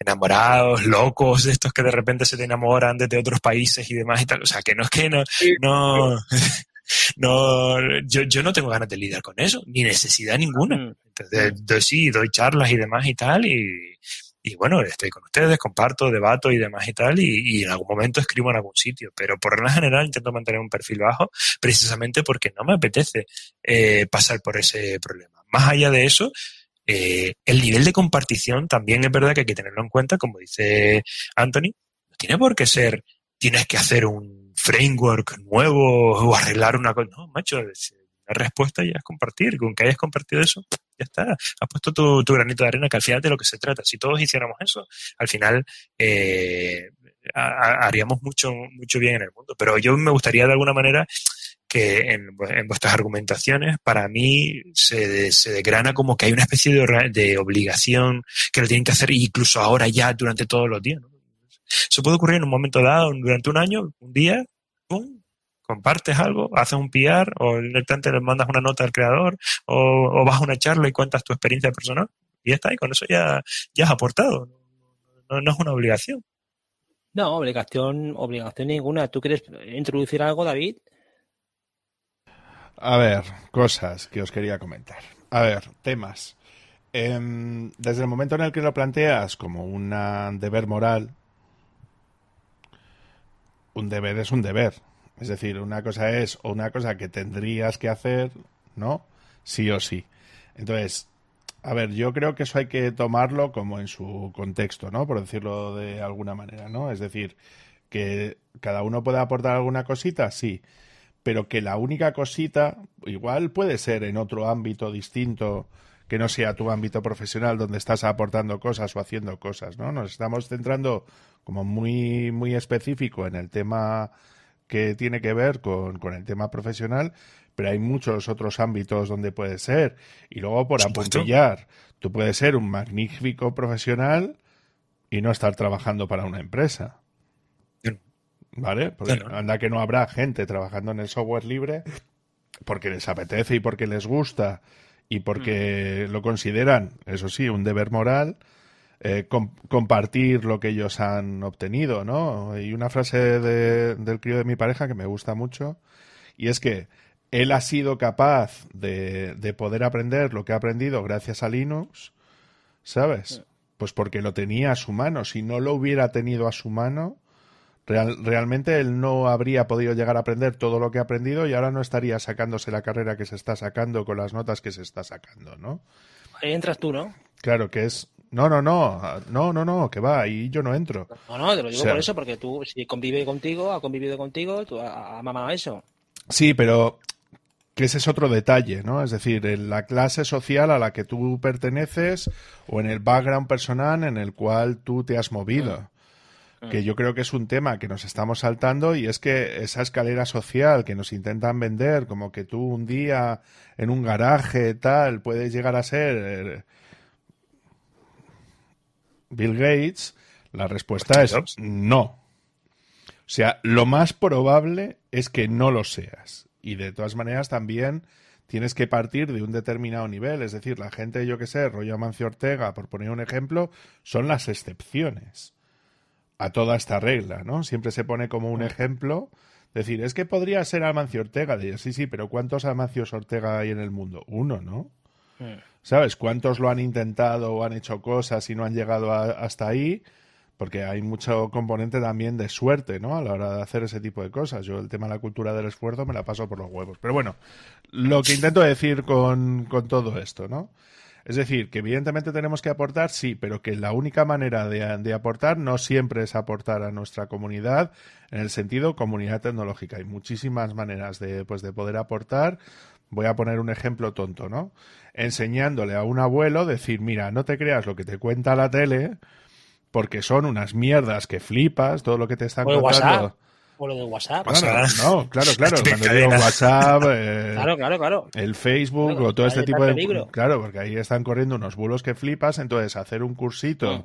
enamorados, locos, de estos que de repente se te enamoran desde otros países y demás y tal. O sea, que no es que no, no, <laughs> no, yo, yo no tengo ganas de lidiar con eso, ni necesidad ninguna. Mm. Entonces, sí, doy charlas y demás y tal, y, y bueno, estoy con ustedes, comparto, debato y demás y tal, y, en algún momento escribo en algún sitio, pero por lo general intento mantener un perfil bajo precisamente porque no me apetece eh, pasar por ese problema. Más allá de eso, eh, el nivel de compartición también es verdad que hay que tenerlo en cuenta, como dice Anthony, no tiene por qué ser, tienes que hacer un framework nuevo o arreglar una cosa. No, macho, la respuesta ya es compartir. Con que hayas compartido eso, ya está. Has puesto tu, granito de arena, que al final de lo que se trata. Si todos hiciéramos eso, al final eh, haríamos mucho, mucho bien en el mundo. Pero yo me gustaría de alguna manera que en, vuestras argumentaciones para mí se, se desgrana como que hay una especie de, de, obligación que lo tienen que hacer incluso ahora ya durante todos los días. ¿no? Eso puede ocurrir en un momento dado, durante un año, un día. Compartes algo, haces un PR o directamente le mandas una nota al creador o, vas a una charla y cuentas tu experiencia personal y ya está, y con eso ya, ya has aportado. No, no es una obligación. No, obligación, obligación ninguna. ¿Tú quieres introducir algo, David? A ver, cosas que os quería comentar. A ver, temas. Em, desde el momento en el que lo planteas como un deber moral, un deber es un deber. Es decir, una cosa es o una cosa que tendrías que hacer, ¿no? Sí o sí. Entonces, a ver, yo creo que eso hay que tomarlo como en su contexto, ¿no? Por decirlo de alguna manera, ¿no? Es decir, que cada uno puede aportar alguna cosita, sí pero que la única cosita, igual puede ser en otro ámbito distinto que no sea tu ámbito profesional donde estás aportando cosas o haciendo cosas, ¿no? Nos estamos centrando como muy, muy específico en el tema que tiene que ver con, el tema profesional, pero hay muchos otros ámbitos donde puede ser. Y luego, por apuntillar, tú puedes ser un magnífico profesional y no estar trabajando para una empresa. ¿Vale? Porque anda que no habrá gente trabajando en el software libre porque les apetece y porque les gusta y porque mm. lo consideran, eso sí, un deber moral, eh, compartir lo que ellos han obtenido, ¿no? Y una frase de, del crío de mi pareja que me gusta mucho, y es que él ha sido capaz de, de poder aprender lo que ha aprendido gracias a Linux, ¿sabes? Pues porque lo tenía a su mano. Si no lo hubiera tenido a su mano, realmente él no habría podido llegar a aprender todo lo que ha aprendido y ahora no estaría sacándose la carrera que se está sacando con las notas que se está sacando, ¿no? Ahí entras tú, ¿no? Claro, que es... No, no, no, no, no, no, que va, ahí yo no entro. No, no, te lo digo por eso, porque tú, si convive contigo, ha convivido contigo, tú has mamado eso. Sí, pero que ese es otro detalle, ¿no? Es decir, en la clase social a la que tú perteneces o en el background personal en el cual tú te has movido. Mm que yo creo que es un tema que nos estamos saltando y es que esa escalera social que nos intentan vender, como que tú un día en un garaje tal puedes llegar a ser eh, Bill Gates, la respuesta es no. sea, lo más probable es que no lo seas. Y de todas maneras también tienes que partir de un determinado nivel. Es decir, la gente, yo que sé, rollo Amancio Ortega, por poner un ejemplo, son las excepciones a toda esta regla, ¿no? Siempre se pone como un ejemplo. Decir, es que podría ser Amancio Ortega. De, sí, sí, pero ¿cuántos Amancios Ortega hay en el mundo? Uno, ¿no? ¿Sabes? ¿Cuántos lo han intentado o han hecho cosas y no han llegado hasta ahí? Porque hay mucho componente también de suerte, ¿no? A la hora de hacer ese tipo de cosas. Yo el tema de la cultura del esfuerzo me la paso por los huevos. Pero bueno, lo que intento decir con, con todo esto, ¿no? Es decir, que evidentemente tenemos que aportar, sí, pero que la única manera de, aportar no siempre es aportar a nuestra comunidad en el sentido comunidad tecnológica. Hay muchísimas maneras de, pues, de poder aportar. Voy a poner un ejemplo tonto, ¿no? Enseñándole a un abuelo, decir, mira, no te creas lo que te cuenta la tele, porque son unas mierdas que flipas, todo lo que te están contando. O lo de WhatsApp. no, claro, claro. <laughs> Cuando digo WhatsApp, eh, claro, claro, claro. el Facebook o todo este tipo de... Claro, porque ahí están corriendo unos bulos que flipas, entonces hacer un cursito,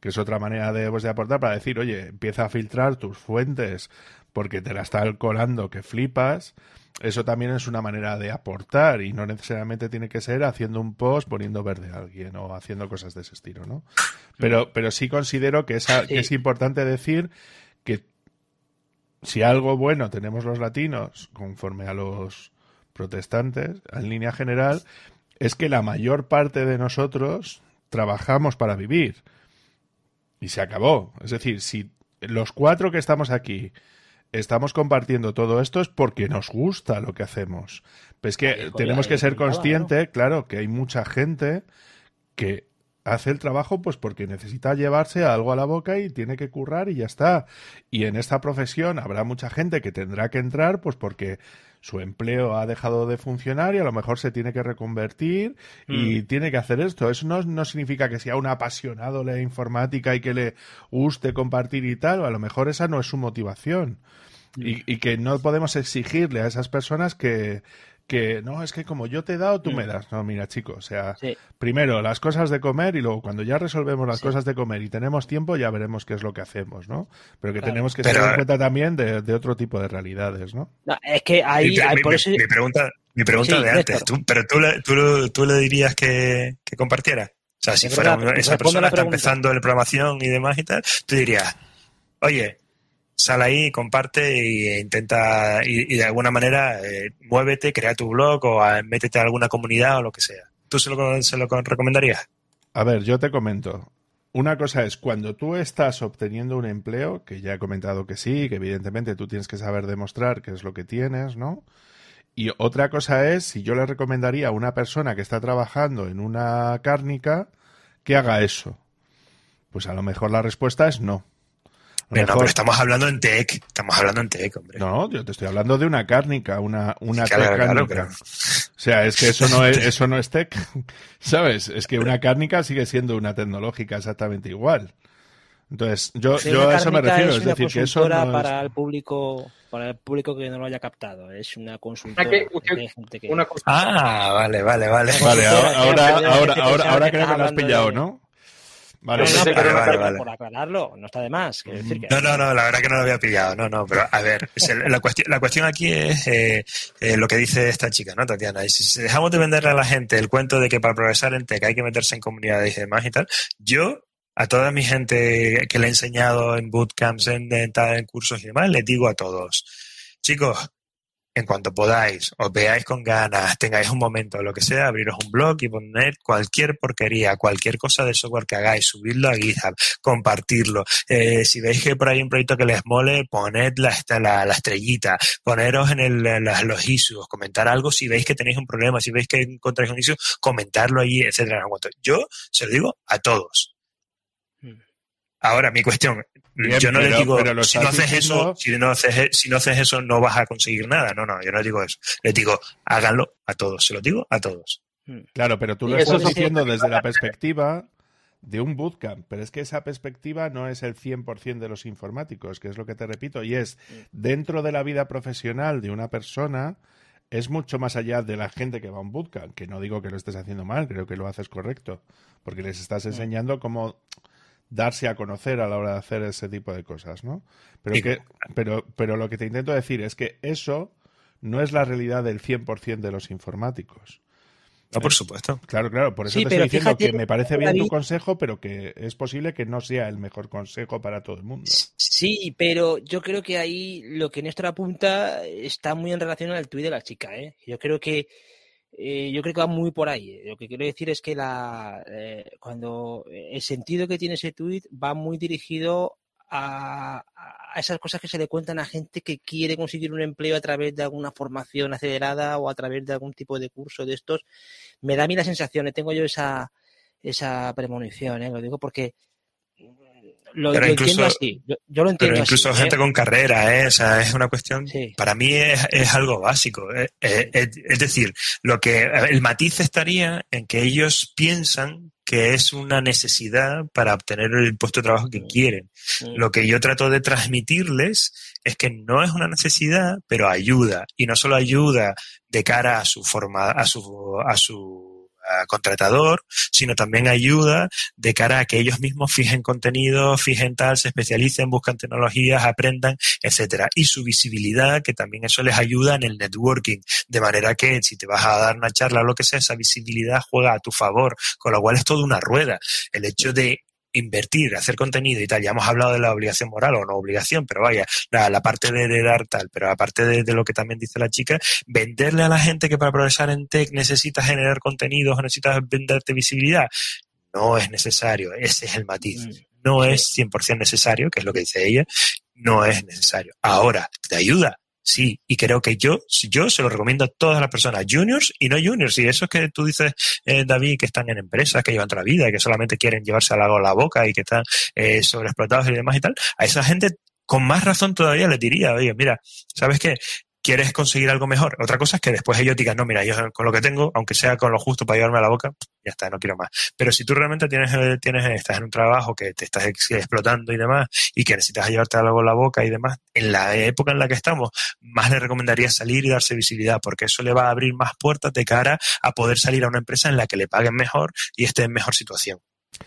que es otra manera de, pues, de aportar, para decir, oye, empieza a filtrar tus fuentes porque te la está colando que flipas, eso también es una manera de aportar y no necesariamente tiene que ser haciendo un post poniendo verde a alguien o haciendo cosas de ese estilo, ¿no? Pero, pero sí considero que, que es importante decir si algo bueno tenemos los latinos, conforme a los protestantes, en línea general, es que la mayor parte de nosotros trabajamos para vivir. Y se acabó. Es decir, si los cuatro que estamos aquí estamos compartiendo todo esto es porque nos gusta lo que hacemos. Pues que tenemos que ser conscientes, claro, que hay mucha gente que hace el trabajo pues porque necesita llevarse algo a la boca y tiene que currar y ya está. Y en esta profesión habrá mucha gente que tendrá que entrar pues porque su empleo ha dejado de funcionar y a lo mejor se tiene que reconvertir y mm. tiene que hacer esto. Eso no, no significa que sea un apasionado de la informática y que le guste compartir y tal, a lo mejor esa no es su motivación. Y, mm. y, que no podemos exigirle a esas personas que, que no, es que como yo te he dado, tú me mm. das. No, mira, chicos, o sea, primero las cosas de comer y luego cuando ya resolvemos las cosas de comer y tenemos tiempo, ya veremos qué es lo que hacemos, ¿no? Pero que tenemos que tener en cuenta también de, otro tipo de realidades, ¿no? es que hay, mi, por eso... mi, pregunta, mi pregunta de antes, tú, pero tú le, tú, tú le dirías que, que compartiera. O sea, si fuera esa persona está empezando en programación y demás y tal, tú dirías, oye, sal ahí, comparte e intenta, y, de alguna manera eh, muévete, crea tu blog o métete a alguna comunidad o lo que sea. ¿Tú se lo, se lo recomendarías? A ver, yo te comento. Una cosa es cuando tú estás obteniendo un empleo, que ya he comentado que sí, que evidentemente tú tienes que saber demostrar qué es lo que tienes, ¿no? Y otra cosa es si yo le recomendaría a una persona que está trabajando en una cárnica que haga eso. Pues a lo mejor la respuesta es no. Pero, estamos hablando en tech, estamos hablando en tech, hombre. No, yo te estoy hablando de una cárnica, una, una O sea, es que eso no es, <laughs> eso no es tech, <laughs> ¿sabes? Es que una cárnica sigue siendo una tecnológica exactamente igual. Entonces, yo, yo a eso me refiero, es, decir, que eso no para el público, para el público que no lo haya captado, es una consultora. Ah, vale, vale, vale. Vale, ahora, <laughs> ahora, ahora, ahora, creo que lo has pillado, ¿no? Vale, no, por aclararlo, no está de más. No, no, no, la verdad que no lo había pillado. No, no, pero a ver, la, cuestión, la cuestión aquí es eh, eh, lo que dice esta chica, ¿no, Tatiana? Y si dejamos de venderle a la gente el cuento de que para progresar en tech hay que meterse en comunidades y demás y tal, yo a toda mi gente que le he enseñado en bootcamps, en, en, en cursos y demás, les digo a todos, chicos, en cuanto podáis, os veáis con ganas, tengáis un momento, lo que sea, abriros un blog y poner cualquier porquería, cualquier cosa de software que hagáis, subirlo a GitHub, compartirlo. Eh, si veis que por ahí hay un proyecto que les mole, poned la, la, la estrellita, poneros en, el, los issues, comentar algo si veis que tenéis un problema, si veis que encontráis un issue, comentarlo ahí, etcétera. Yo se lo digo a todos. Hmm. Ahora, mi cuestión, yo no le digo, si no haces eso, si no haces, si no haces eso, no vas a conseguir nada. No, no, yo no digo eso. Le digo, háganlo a todos, se lo digo a todos. Hmm. Claro, pero tú lo estás diciendo desde la perspectiva de un bootcamp, pero es que esa perspectiva no es el 100% de los informáticos, que es lo que te repito, y es hmm. dentro de la vida profesional de una persona, es mucho más allá de la gente que va a un bootcamp, que no digo que lo estés haciendo mal, creo que lo haces correcto, porque les estás hmm. enseñando cómo darse a conocer a la hora de hacer ese tipo de cosas, ¿no? Pero, que, pero, pero lo que te intento decir es que eso no es la realidad del 100% de los informáticos. No, por supuesto. Claro, claro. Por eso te estoy diciendo que me parece bien tu consejo, pero que es posible que no sea el mejor consejo para todo el mundo. Sí, pero yo creo que ahí lo que Néstor apunta está muy en relación al tuit de la chica. ¿eh? Yo creo que eh, yo creo que va muy por ahí. Lo que quiero decir es que la eh, cuando el sentido que tiene ese tuit va muy dirigido a, esas cosas que se le cuentan a gente que quiere conseguir un empleo a través de alguna formación acelerada o a través de algún tipo de curso de estos. Me da a mí la sensación, eh, tengo yo esa, esa premonición, ¿eh? lo digo porque lo, pero entiendo así. Yo, lo entiendo pero incluso gente ¿eh? con carrera, ¿eh? O sea, es una cuestión. Para mí es, es algo básico. ¿eh? es decir, lo que el matiz estaría en que ellos piensan que es una necesidad para obtener el puesto de trabajo que quieren. Lo que yo trato de transmitirles es que no es una necesidad, pero ayuda. Y no solo ayuda de cara a su forma, a su, a su contratador, sino también ayuda de cara a que ellos mismos fijen contenido, fijen tal, se especialicen, buscan tecnologías, aprendan, etcétera. Y su visibilidad, que también eso les ayuda en el networking, de manera que si te vas a dar una charla o lo que sea, esa visibilidad juega a tu favor, con lo cual es toda una rueda. El hecho de invertir, hacer contenido y tal. Ya hemos hablado de la obligación moral o no obligación, pero vaya, la, parte de, dar tal, pero aparte de, lo que también dice la chica, venderle a la gente que para progresar en tech necesitas generar contenidos o necesitas venderte visibilidad, no es necesario, ese es el matiz. Mm. No es 100% necesario, que es lo que dice ella, no es necesario. Ahora, te ayuda, Sí, y creo que yo, yo se lo recomiendo a todas las personas, juniors y no juniors. Y eso es que tú dices, eh, David, que están en empresas, que llevan otra vida y que solamente quieren llevarse a la boca y que están eh, sobreexplotados y demás y tal. A esa gente con más razón todavía les diría, oye, mira, ¿sabes qué? Quieres conseguir algo mejor. Otra cosa es que después ellos digan, no, mira, yo con lo que tengo, aunque sea con lo justo para llevarme a la boca, ya está, no quiero más. Pero si tú realmente tienes, eh, tienes, estás en un trabajo que te estás explotando y demás, y que necesitas llevarte algo a la boca y demás, en la época en la que estamos, más le recomendaría salir y darse visibilidad, porque eso le va a abrir más puertas de cara a poder salir a una empresa en la que le paguen mejor y esté en mejor situación.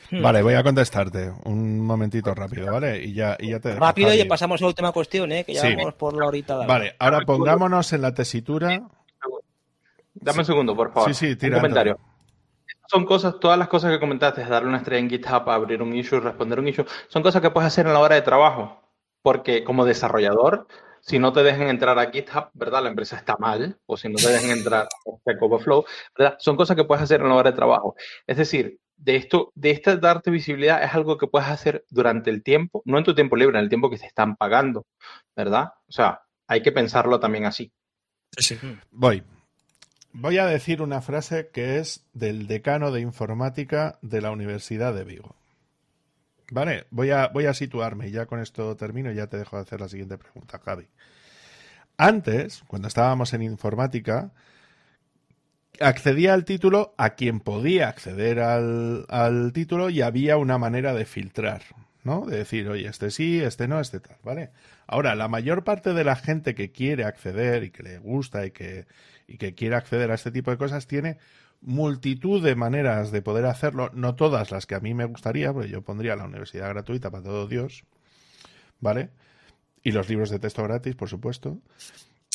Hmm. Vale, voy a contestarte un momentito rápido, ¿vale? Y ya, y ya te Rápido y pasamos a la última cuestión, ¿eh? Que ya vamos por la horita. Vale, ahora pongámonos en la tesitura. Dame un segundo, por favor. Sí, sí, Un comentario. Son cosas, todas las cosas que comentaste, darle una estrella en GitHub, abrir un issue, responder un issue, son cosas que puedes hacer en la hora de trabajo. Porque como desarrollador, si no te dejan entrar a GitHub, ¿verdad? La empresa está mal, o si no te dejan entrar <laughs> a Overflow, ¿verdad? Son cosas que puedes hacer en la hora de trabajo. Es decir, de esto, de esta darte visibilidad es algo que puedes hacer durante el tiempo, no en tu tiempo libre, en el tiempo que te están pagando, ¿verdad? O sea, hay que pensarlo también así. Sí. Voy. Voy a decir una frase que es del decano de informática de la Universidad de Vigo. Vale, voy a, voy a situarme y ya con esto termino y ya te dejo de hacer la siguiente pregunta, Javi. Antes, cuando estábamos en informática, accedía al título a quien podía acceder al, al, título y había una manera de filtrar, ¿no? De decir, oye, este sí, este no, este tal, ¿vale? Ahora, la mayor parte de la gente que quiere acceder y que le gusta y que, y que quiere acceder a este tipo de cosas tiene multitud de maneras de poder hacerlo, no todas las que a mí me gustaría, porque yo pondría la universidad gratuita para todo Dios, ¿vale? Y los libros de texto gratis, por supuesto.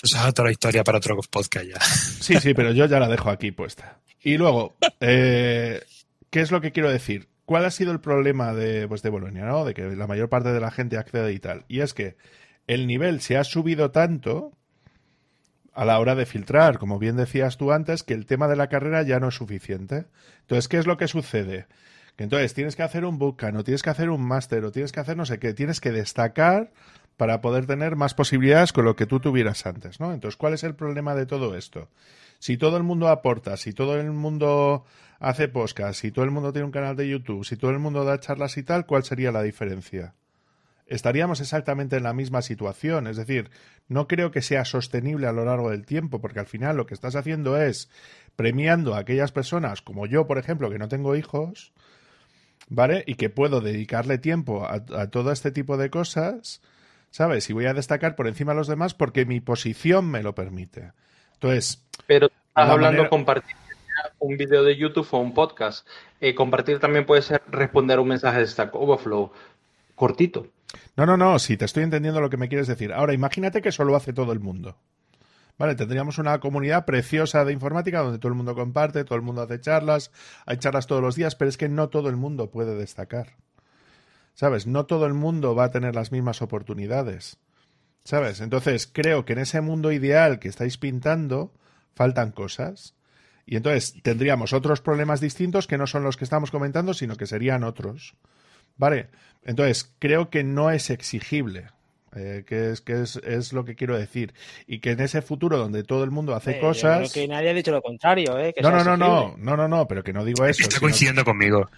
Esa es otra historia para otro podcast ya. <laughs> Sí, sí, pero yo ya la dejo aquí puesta. Y luego, eh, ¿qué es lo que quiero decir? ¿Cuál ha sido el problema de, pues de Bolonia, ¿no? De que la mayor parte de la gente accede y tal. Y es que el nivel se ha subido tanto a la hora de filtrar, como bien decías tú antes, que el tema de la carrera ya no es suficiente. Entonces, ¿qué es lo que sucede? Entonces tienes que hacer un bootcamp, o tienes que hacer un máster, o tienes que hacer no sé qué, tienes que destacar para poder tener más posibilidades con lo que tú tuvieras antes, ¿no? Entonces, ¿cuál es el problema de todo esto? Si todo el mundo aporta, si todo el mundo hace podcast, si todo el mundo tiene un canal de YouTube, si todo el mundo da charlas y tal, ¿cuál sería la diferencia? Estaríamos exactamente en la misma situación, es decir, no creo que sea sostenible a lo largo del tiempo, porque al final lo que estás haciendo es premiando a aquellas personas como yo, por ejemplo, que no tengo hijos, ¿vale? Y que puedo dedicarle tiempo a, a todo este tipo de cosas, ¿sabes? Y voy a destacar por encima de los demás porque mi posición me lo permite. Entonces. Pero estás hablando compartir un video de YouTube o un podcast. Eh, compartir también puede ser responder un mensaje de Stack Overflow cortito. No, no, no, sí, te estoy entendiendo lo que me quieres decir. Ahora, imagínate que eso lo hace todo el mundo. Vale, tendríamos una comunidad preciosa de informática donde todo el mundo comparte, todo el mundo hace charlas, hay charlas todos los días, pero es que no todo el mundo puede destacar. ¿Sabes? No todo el mundo va a tener las mismas oportunidades. ¿Sabes? Entonces, creo que en ese mundo ideal que estáis pintando faltan cosas. Y entonces tendríamos otros problemas distintos que no son los que estamos comentando, sino que serían otros. ¿Vale? Entonces, creo que no es exigible. Eh, que es que es, lo que quiero decir. Y que en ese futuro donde todo el mundo hace cosas creo que nadie ha dicho lo contrario ¿eh? no no no no. no no no pero que no digo eso está coincidiendo conmigo.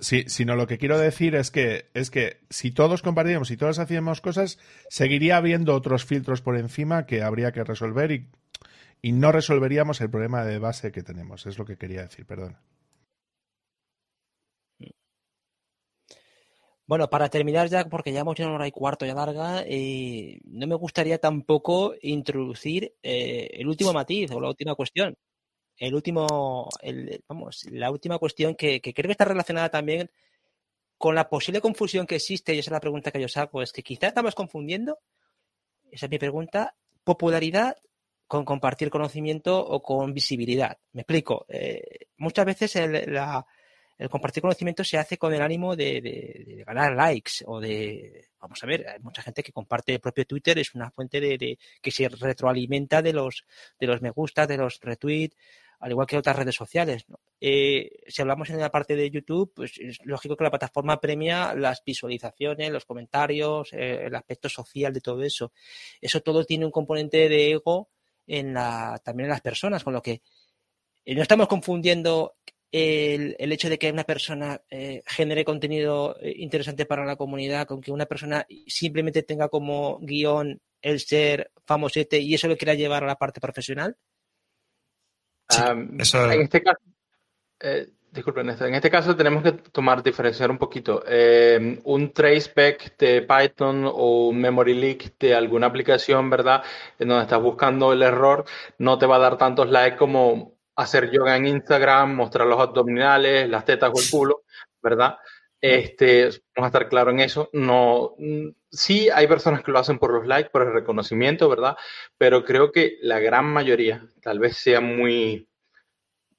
Sí sino lo que quiero decir es que es que si todos compartíamos y todos hacíamos cosas seguiría habiendo otros filtros por encima que habría que resolver y, y no resolveríamos el problema de base que tenemos. Es lo que quería decir perdón Bueno, para terminar ya, porque ya hemos una hora y cuarto ya larga, eh, no me gustaría tampoco introducir eh, el último matiz o la última cuestión. El último, vamos, la última cuestión que, creo que está relacionada también con la posible confusión que existe, y esa es la pregunta que yo saco, es que quizá estamos confundiendo, esa es mi pregunta, popularidad con compartir conocimiento o con visibilidad. Me explico. Eh, muchas veces la, el compartir conocimiento se hace con el ánimo de, ganar likes o de, vamos a ver, hay mucha gente que comparte el propio Twitter, es una fuente de, que se retroalimenta de los, de los me gusta, de los retweets, al igual que otras redes sociales. Eh, si hablamos en la parte de YouTube, pues es lógico que la plataforma premia las visualizaciones, los comentarios, eh, el aspecto social de todo eso. Eso todo tiene un componente de ego en la, también en las personas, con lo que eh, no estamos confundiendo el, el, hecho de que una persona eh, genere contenido eh, interesante para la comunidad, con que una persona simplemente tenga como guion el ser famosete y eso lo quiera llevar a la parte profesional? En este caso, eh, disculpen, en este caso tenemos que tomar, diferenciar un poquito. Eh, un traceback de Python o un memory leak de alguna aplicación, ¿verdad? En donde estás buscando el error, no te va a dar tantos likes como hacer yoga en Instagram, mostrar los abdominales, las tetas o el culo, ¿verdad? Este, vamos a estar claro en eso. No, sí hay personas que lo hacen por los likes, por el reconocimiento, ¿verdad? Pero creo que la gran mayoría, tal vez sea muy,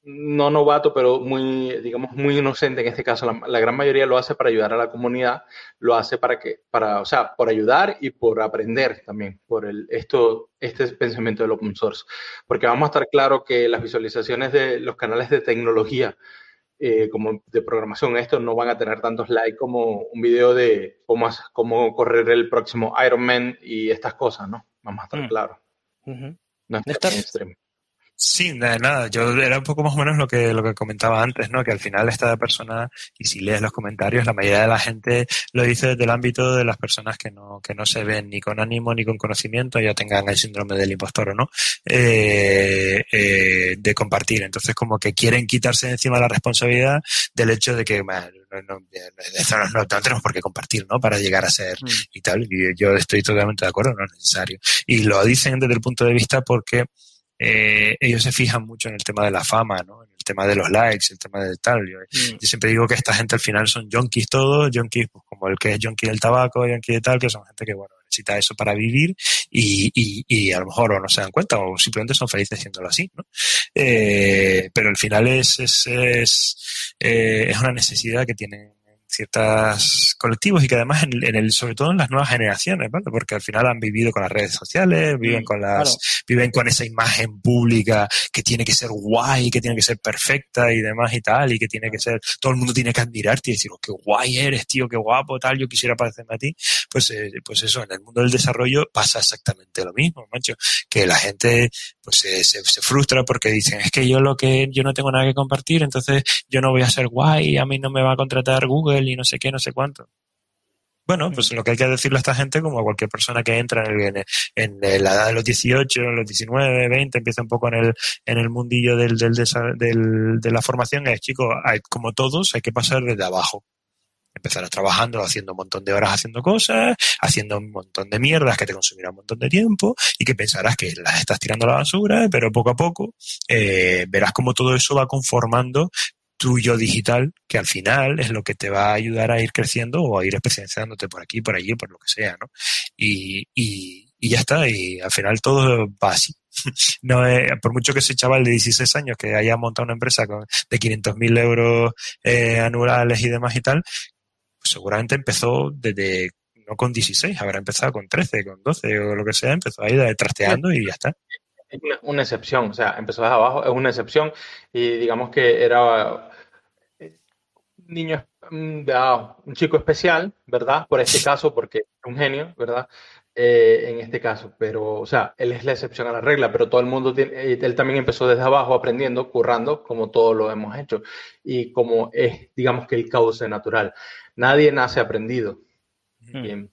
no novato, pero muy, digamos, muy inocente en este caso. La, gran mayoría lo hace para ayudar a la comunidad, lo hace para que, para, o sea, por ayudar y por aprender también, por el, esto, este pensamiento del open source. Porque vamos a estar claro que las visualizaciones de los canales de tecnología, eh, como de programación, estos no van a tener tantos likes como un video de cómo, cómo correr el próximo Ironman y estas cosas, ¿no? Vamos a estar mm. claros. No es extremo. Sí, nada, nada, yo era un poco más o menos lo que, lo que comentaba antes, ¿no? Que al final esta persona, y si lees los comentarios, la mayoría de la gente lo dice desde el ámbito de las personas que no, que no se ven ni con ánimo ni con conocimiento, ya tengan el síndrome del impostor o no, eh, eh, de compartir. Entonces, como que quieren quitarse encima la responsabilidad del hecho de que, bueno, no, no, no, tenemos por qué compartir, ¿no? Para llegar a ser mm. y tal. Y yo estoy totalmente de acuerdo, no es necesario. Y lo dicen desde el punto de vista porque eh, ellos se fijan mucho en el tema de la fama, ¿no? En el tema de los likes, el tema del tal. Yo, mm. siempre digo que esta gente al final son junkies todos, junkies pues, como el que es junkie del tabaco, junkie de tal, que son gente que, bueno, necesita eso para vivir y, y, y a lo mejor o no se dan cuenta o simplemente son felices haciéndolo así, ¿no? Eh, pero al final es, es, es, eh, es una necesidad que tienen ciertos colectivos y que además en, el, sobre todo en las nuevas generaciones, ¿vale? Porque al final han vivido con las redes sociales, viven mm, con las, viven con esa imagen pública que tiene que ser guay, que tiene que ser perfecta y demás y tal, y que tiene que ser, todo el mundo tiene que admirarte y decir, oh, qué guay eres, tío, qué guapo, tal, yo quisiera parecerme a ti. Pues, eh, pues eso, en el mundo del desarrollo pasa exactamente lo mismo, macho, que la gente, pues se, se, se frustra porque dicen, es que yo lo que, yo no tengo nada que compartir, entonces yo no voy a ser guay, a mí no me va a contratar Google y no sé qué, no sé cuánto. Bueno, pues lo que hay que decirle a esta gente, como a cualquier persona que entra en, el, en la edad de los 18, los 19, 20, empieza un poco en el, en el mundillo del, del, del, de la formación, es, chicos, como todos, hay que pasar desde abajo. Empezarás trabajando, haciendo un montón de horas haciendo cosas, haciendo un montón de mierdas que te consumirán un montón de tiempo y que pensarás que las estás tirando a la basura, pero poco a poco eh, verás cómo todo eso va conformando tu yo digital, que al final es lo que te va a ayudar a ir creciendo o a ir especializándote por aquí, por allí, por lo que sea, ¿no? Y, y, y ya está, y al final todo va <laughs> así. No es, por mucho que ese chaval de 16 años que haya montado una empresa con, de 500.000 euros eh, anuales y demás y tal, pues seguramente empezó desde, no con 16, habrá empezado con 13, con 12 o lo que sea, empezó a ir trasteando y ya está. Es una, una excepción, o sea, empezó desde abajo, es una excepción y digamos que era eh, un niño, un, un chico especial, ¿verdad? Por este caso, porque es un genio, ¿verdad? Eh, en este caso, pero, o sea, él es la excepción a la regla, pero todo el mundo tiene, eh, él también empezó desde abajo aprendiendo, currando, como todos lo hemos hecho, y como es, digamos que el cauce natural. Nadie nace aprendido. Hmm. Bien.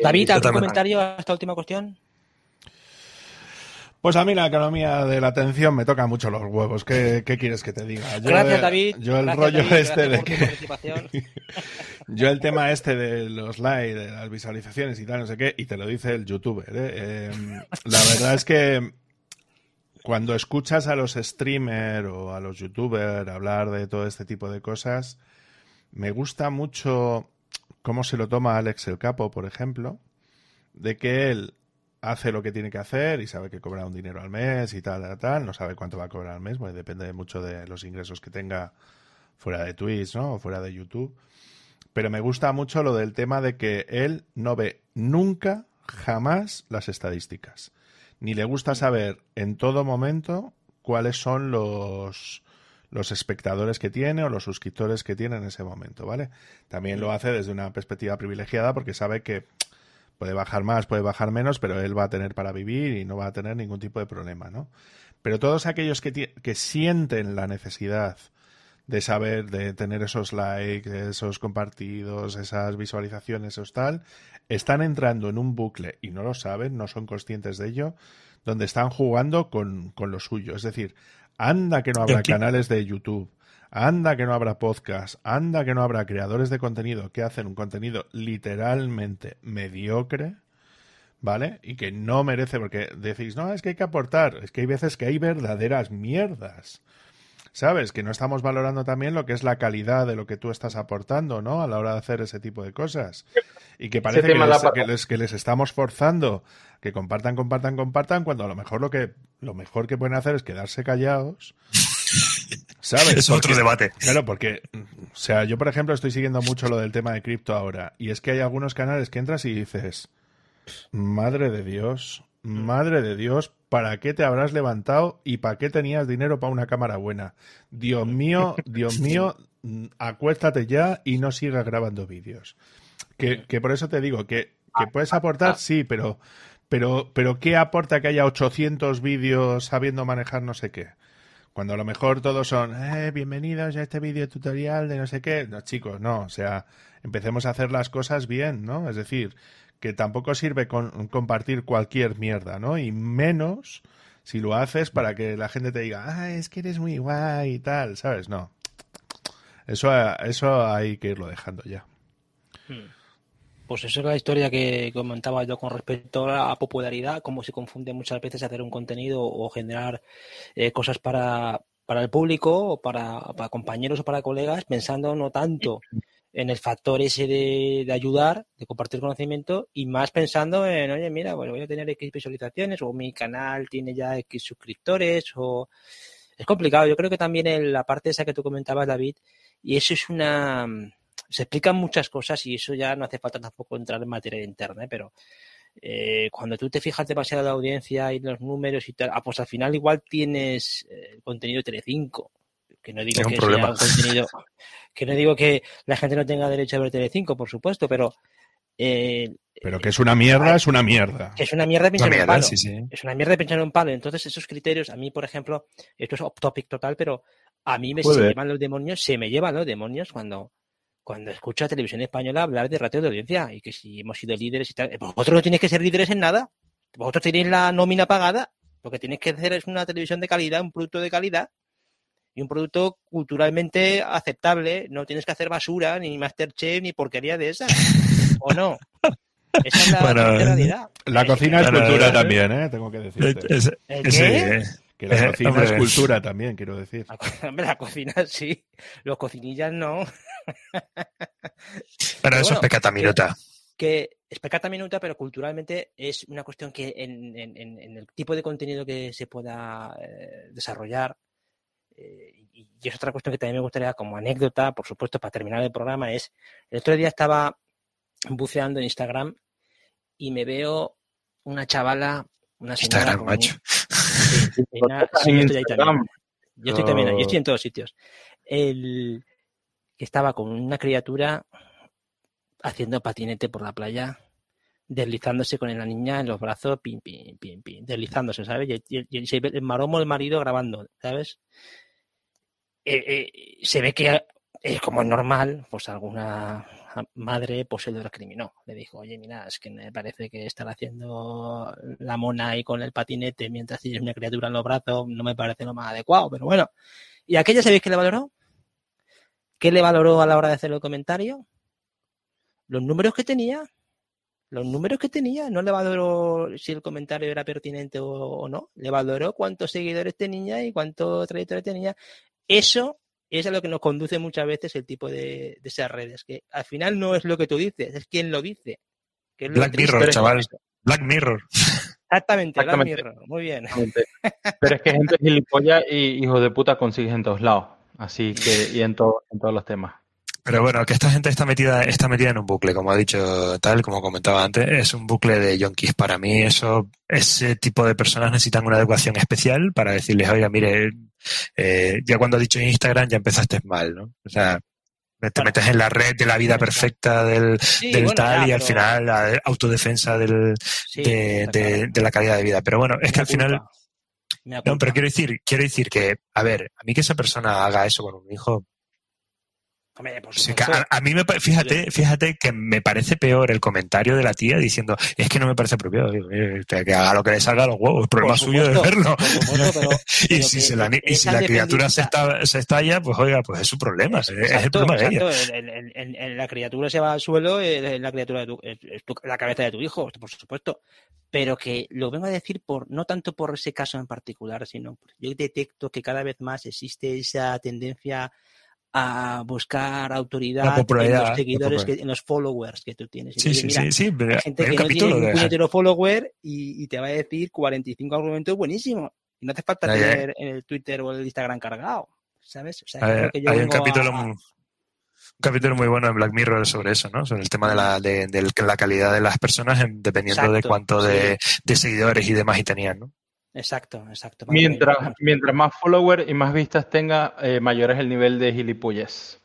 David, ¿algún comentario a esta última cuestión? Pues a mí la economía de la atención me toca mucho los huevos. ¿Qué, qué quieres que te diga? Yo, gracias, David. Yo el gracias, rollo David, este de que... <laughs> yo el tema este de los likes, de las visualizaciones y tal, no sé qué, y te lo dice el youtuber. ¿eh? Eh, la verdad es que cuando escuchas a los streamers o a los youtubers hablar de todo este tipo de cosas, me gusta mucho cómo se lo toma Alex el Capo, por ejemplo, de que él hace lo que tiene que hacer y sabe que cobra un dinero al mes y tal, tal, tal. No sabe cuánto va a cobrar al mes, porque depende mucho de los ingresos que tenga fuera de Twitch, ¿no? O fuera de YouTube. Pero me gusta mucho lo del tema de que él no ve nunca, jamás las estadísticas. Ni le gusta saber en todo momento cuáles son los, los espectadores que tiene o los suscriptores que tiene en ese momento, ¿vale? También lo hace desde una perspectiva privilegiada porque sabe que Puede bajar más, puede bajar menos, pero él va a tener para vivir y no va a tener ningún tipo de problema, ¿no? Pero todos aquellos que, que sienten la necesidad de saber, de tener esos likes, esos compartidos, esas visualizaciones, esos tal, están entrando en un bucle y no lo saben, no son conscientes de ello, donde están jugando con, con lo suyo. Es decir, anda que no habrá canales de YouTube, Anda que no habrá podcast, anda que no habrá creadores de contenido que hacen un contenido literalmente mediocre, ¿vale? Y que no merece, porque decís, no, es que hay que aportar, es que hay veces que hay verdaderas mierdas. ¿Sabes? Que no estamos valorando también lo que es la calidad de lo que tú estás aportando, ¿no? A la hora de hacer ese tipo de cosas. Y que parece que les, que les, que les estamos forzando que compartan, compartan, compartan, cuando a lo mejor lo que lo mejor que pueden hacer es quedarse callados ¿Sabes? Es otro debate. Claro, porque, o sea, yo por ejemplo estoy siguiendo mucho lo del tema de cripto ahora, y es que hay algunos canales que entras y dices, madre de Dios, madre de Dios, ¿para qué te habrás levantado y para qué tenías dinero para una cámara buena? Dios mío, Dios mío, acuéstate ya y no sigas grabando vídeos. Que, que por eso te digo que, que puedes aportar, sí, pero, pero, pero ¿qué aporta que haya 800 vídeos sabiendo manejar no sé qué? Cuando a lo mejor todos son, eh, bienvenidos a este video tutorial de no sé qué. No, chicos, no. O sea, empecemos a hacer las cosas bien, ¿no? Es decir, que tampoco sirve con, compartir cualquier mierda, ¿no? Y menos si lo haces para que la gente te diga, ah, es que eres muy guay y tal, ¿sabes? No. Eso, eso hay que irlo dejando ya. Hmm. Pues eso es la historia que comentaba yo con respecto a la popularidad, cómo se confunde muchas veces hacer un contenido o generar eh, cosas para, para el público o para, para, compañeros o para colegas, pensando no tanto en el factor ese de, de, ayudar, de compartir conocimiento, y más pensando en, oye, mira, pues voy a tener X visualizaciones, o mi canal tiene ya X suscriptores, o... Es complicado. Yo creo que también en la parte esa que tú comentabas, David, y eso es una se explican muchas cosas y eso ya no hace falta tampoco entrar en materia interna, ¿eh? pero eh, cuando tú te fijas demasiado en la audiencia y los números y tal, ah, pues al final igual tienes eh, contenido de Telecinco, que no digo que sea un contenido, que no digo que la gente no tenga derecho a ver Telecinco, por supuesto, pero eh, pero que es una mierda, es una mierda. Que es una mierda de pinchar un palo. Sí, sí. Es una mierda de pinchar un palo. Entonces, esos criterios, a mí, por ejemplo, esto es off topic total, pero a mí me se llevan los demonios, se me llevan los demonios cuando cuando escucha a televisión española hablar de ratio de audiencia y que si hemos sido líderes y tal, vosotros no tenéis que ser líderes en nada. Vosotros tenéis la nómina pagada. Lo que tenéis que hacer es una televisión de calidad, un producto de calidad. y un producto culturalmente aceptable. No tienes que hacer basura, ni Masterchef, ni porquería de esas. <laughs> ¿O no? Esa es la, realidad. La cocina es cultura también, ¿eh? Tengo que decirte. ¿Qué? Que la eh, cocina es cultura también, quiero decir. <laughs> Hombre, la cocina sí. Los cocinillas no. <laughs> Pero eso es pecata minuta. Que es pecata minuta, pero culturalmente es una cuestión que en, el tipo de contenido que se pueda eh, desarrollar, eh, y es otra cuestión que también me gustaría como anécdota, por supuesto, para terminar el programa, es el otro día estaba buceando en Instagram y me veo una chavala, una señora. Instagram, macho. <laughs> yo estoy ahí también. Yo estoy también, yo estoy en todos sitios. El que estaba con una criatura haciendo patinete por la playa, deslizándose con la niña en los brazos, pim, pim, pim, pim, deslizándose, ¿sabes? Y, el maromo el marido grabando, ¿sabes? Eh, eh, se ve que es como normal, pues alguna madre pues se lo recriminó. Le dijo, oye, mira, es que me parece que estar haciendo la mona ahí con el patinete mientras tienes una criatura en los brazos no me parece lo más adecuado, pero bueno. ¿Y aquella sabéis que le valoró? ¿Qué le valoró a la hora de hacer el comentario? Los números que tenía. Los números que tenía. No le valoró si el comentario era pertinente o, no. Le valoró cuántos seguidores tenía y cuánto trayectoria tenía. Eso es a lo que nos conduce muchas veces el tipo de, esas redes, que al final no es lo que tú dices, es quien lo dice. Black Mirror, chaval. Black Mirror. Exactamente, Black Mirror. Muy bien. Pero es que gente gilipollas y hijo de puta consigues en todos lados. Así que, y en, todo, en todos los temas. Pero bueno, que esta gente está metida, está metida en un bucle, como ha dicho tal, como comentaba antes, es un bucle de yonkis. Para mí, eso, ese tipo de personas necesitan una educación especial para decirles, oiga, mire, eh, ya cuando ha dicho Instagram ya empezaste mal, ¿no? O sea, te metes en la red de la vida perfecta del, tal y al final la autodefensa del, de, la calidad de vida. Pero bueno, es que al final... No, pero quiero decir, quiero decir que, a ver, a mí que esa persona haga eso con un hijo, a, mí me fíjate, fíjate que me parece peor el comentario de la tía diciendo es que no me parece apropiado que haga lo que le salga a los huevos, el problema suyo de verlo. <laughs> y si, la, criatura se, estalla, pues oiga, pues es su problema, es el problema de ella. la criatura se va al suelo, es la criatura de la cabeza de tu hijo, por supuesto. Pero que lo vengo a decir por no tanto por ese caso en particular, sino yo detecto que cada vez más existe esa tendencia a buscar autoridad en los seguidores, que, en los followers que tú tienes. sí, sí, sí, sí, Hay gente que no tiene un puñetero follower y, te va a decir 45 argumentos buenísimos. Y no hace falta tener en el Twitter o el Instagram cargado, ¿sabes? hay, un capítulo muy, un capítulo muy bueno en Black Mirror sobre eso, ¿no? Sobre el tema de la, de, la calidad de las personas dependiendo de cuánto de, de, seguidores y demás y tenían, ¿no? Exacto, exacto. Mientras, mientras más followers y más vistas tenga, eh, mayor es el nivel de gilipollas.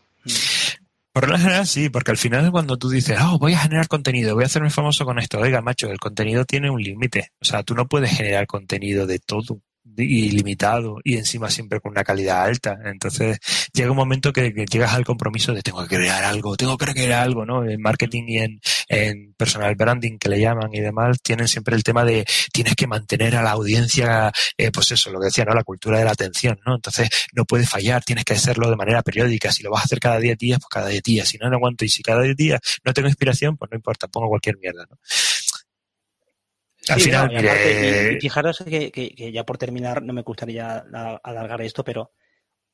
Por lo general sí, porque al final cuando tú dices, oh, voy a generar contenido, voy a hacerme famoso con esto, oiga, macho, el contenido tiene un límite. O sea, tú no puedes generar contenido de todo ilimitado y encima siempre con una calidad alta. Entonces llega un momento que, llegas al compromiso de tengo que crear algo, tengo que crear algo, ¿no? En marketing y en, en, personal branding que le llaman y demás, tienen siempre el tema de tienes que mantener a la audiencia, eh, pues eso, lo que decía, ¿no? La cultura de la atención, ¿no? Entonces no puede fallar, tienes que hacerlo de manera periódica. Si lo vas a hacer cada 10 días, pues cada 10 días. Si no, no aguanto. Y si cada 10 días no tengo inspiración, pues no importa, pongo cualquier mierda, ¿no? Al final, y, fijaros que, ya por terminar, no me gustaría alargar esto, pero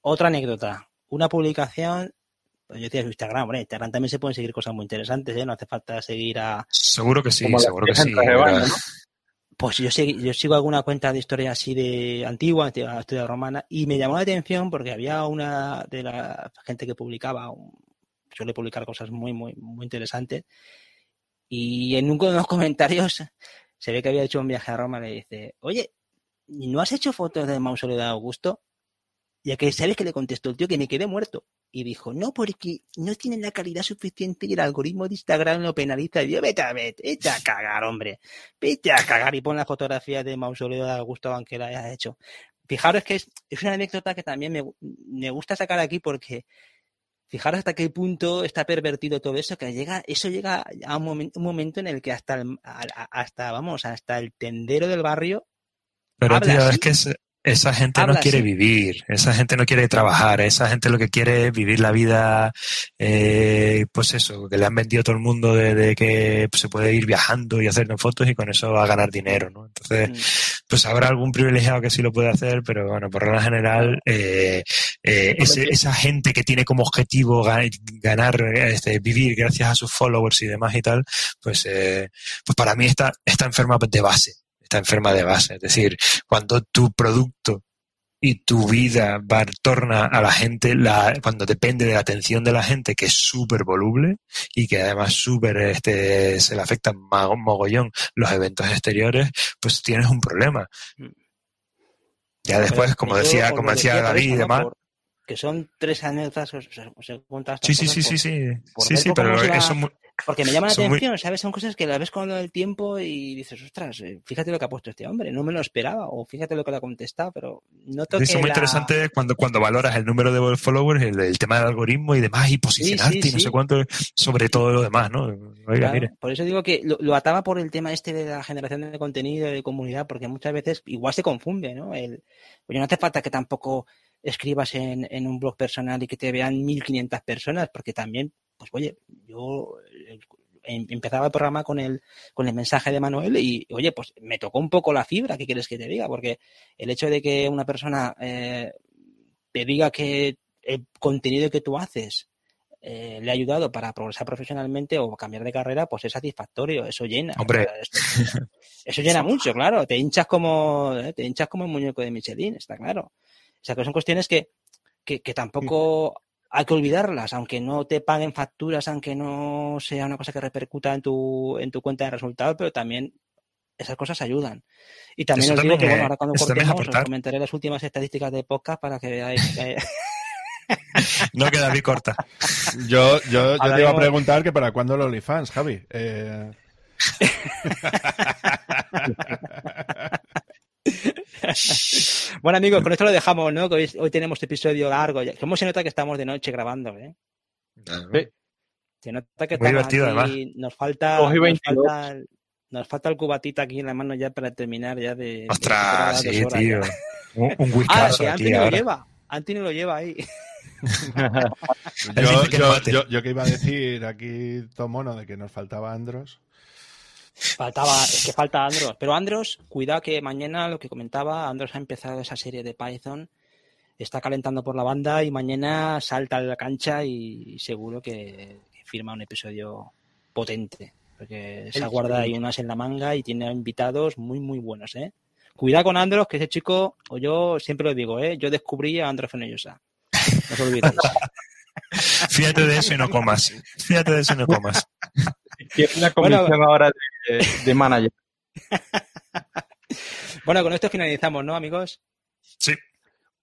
otra anécdota. Una publicación, pues yo decía Instagram, bueno, Instagram también se pueden seguir cosas muy interesantes, ¿eh? No hace falta seguir a... Seguro que sí, seguro que sí. Pues yo, yo sigo alguna cuenta de historia así de antigua, de historia romana, y me llamó la atención porque había una de la gente que publicaba, suele publicar cosas muy, muy, muy interesantes, y en uno de los <laughs> comentarios se ve que había hecho un viaje a Roma, le dice, oye, ¿no has hecho fotos del mausoleo de Augusto? Ya que sabes que le contestó el tío que me quedé muerto. Y dijo, no, porque no tienen la calidad suficiente y el algoritmo de Instagram lo penaliza. Y yo, vete a, vete, vete a cagar, hombre. Vete a cagar y pon la fotografía del mausoleo de Augusto aunque la hayas hecho. Fijaros que es, es una anécdota que también me, me gusta sacar aquí porque Fijaros hasta qué punto está pervertido todo eso, que llega, eso llega a un, momento, en el que hasta, hasta, vamos, hasta el tendero del barrio. Pero tío, es que es, esa gente no quiere vivir, esa gente no quiere trabajar, esa gente lo que quiere es vivir la vida, eh, pues eso, que le han vendido a todo el mundo de, que se puede ir viajando y hacer fotos y con eso va a ganar dinero, ¿no? Entonces, mm. pues habrá algún privilegiado que sí lo puede hacer, pero bueno, por regla general, eh, eh, esa gente que tiene como objetivo ganar, este, vivir gracias a sus followers y demás y tal, pues, pues para mí está, está enferma de base está enferma de base. Es decir, cuando tu producto y tu vida va, torna a la gente, la, cuando depende de la atención de la gente, que es súper voluble y que además súper este, se le afecta mogollón los eventos exteriores, pues tienes un problema. Ya después, como decía, como decía David y demás que son tres anécdotas, o sea, Sí, sí, sí, sí, sí, sí, sí, pero eso Porque me llama la atención, ¿sabes? Son cosas que la ves con el tiempo y dices, ostras, eh, fíjate lo que ha puesto este hombre, no me lo esperaba, o fíjate lo que le ha contestado, pero no toque Eso es muy interesante cuando, cuando valoras el número de followers, el, tema del algoritmo y demás, y posicionarte y no sé cuánto, sobre todo lo demás, ¿no? Oiga, mire. Por eso digo que lo, ataba por el tema este de la generación de contenido, de comunidad, porque muchas veces igual se confunde, ¿no? El, oye, no hace falta que tampoco escribas en, en un blog personal y que te vean 1500 personas, porque también, pues oye, yo eh, em, empezaba el programa con el, con el mensaje de Manuel y, oye, pues me tocó un poco la fibra, ¿qué quieres que te diga? Porque el hecho de que una persona eh, te diga que el contenido que tú haces eh, le ha ayudado para progresar profesionalmente o cambiar de carrera, pues es satisfactorio, eso llena. Hombre. eso, llena mucho, claro. Te hinchas como, te hinchas como el muñeco de Michelin, está claro. O sea, que son cuestiones que, que, tampoco hay que olvidarlas, aunque no te paguen facturas, aunque no sea una cosa que repercuta en tu, en tu cuenta de resultados, pero también esas cosas ayudan. Y también os digo que, bueno, ahora cuando cortemos os comentaré las últimas estadísticas de podcast para que veáis que... <laughs> no queda bien corta. Yo, yo, yo te iba a preguntar que para cuándo los OnlyFans, Javi. Eh... <laughs> <laughs> <laughs> bueno, amigos, con esto lo dejamos, ¿no? hoy, tenemos episodio largo. ¿Cómo se nota que estamos de noche grabando, eh? Se nota que Muy divertido, además. Nos falta, nos falta, el cubatita aquí en la mano ya para terminar ya de. Ostras, sí, tío. Un, un ah, que Anthony lo lleva. Anthony lo lleva ahí. <laughs> yo, yo, que iba a decir aquí, Tomono, de que nos faltaba Andros. Faltaba, es que falta Andros. Pero Andros, cuidado que mañana lo que comentaba, Andros ha empezado esa serie de Python, está calentando por la banda y mañana salta a la cancha y seguro que, firma un episodio potente. Porque se aguarda ahí unas en la manga y tiene invitados muy, muy buenos, ¿eh? Cuidado con Andros, que ese chico, o yo siempre lo digo, ¿eh? Yo descubrí a Andros Fenellosa. No os olvidéis. <laughs> Fíjate de eso y no comas. Fíjate de eso y no comas. Tiene una comisión ahora de, manager. <laughs> bueno, con esto finalizamos, ¿no, amigos? Sí.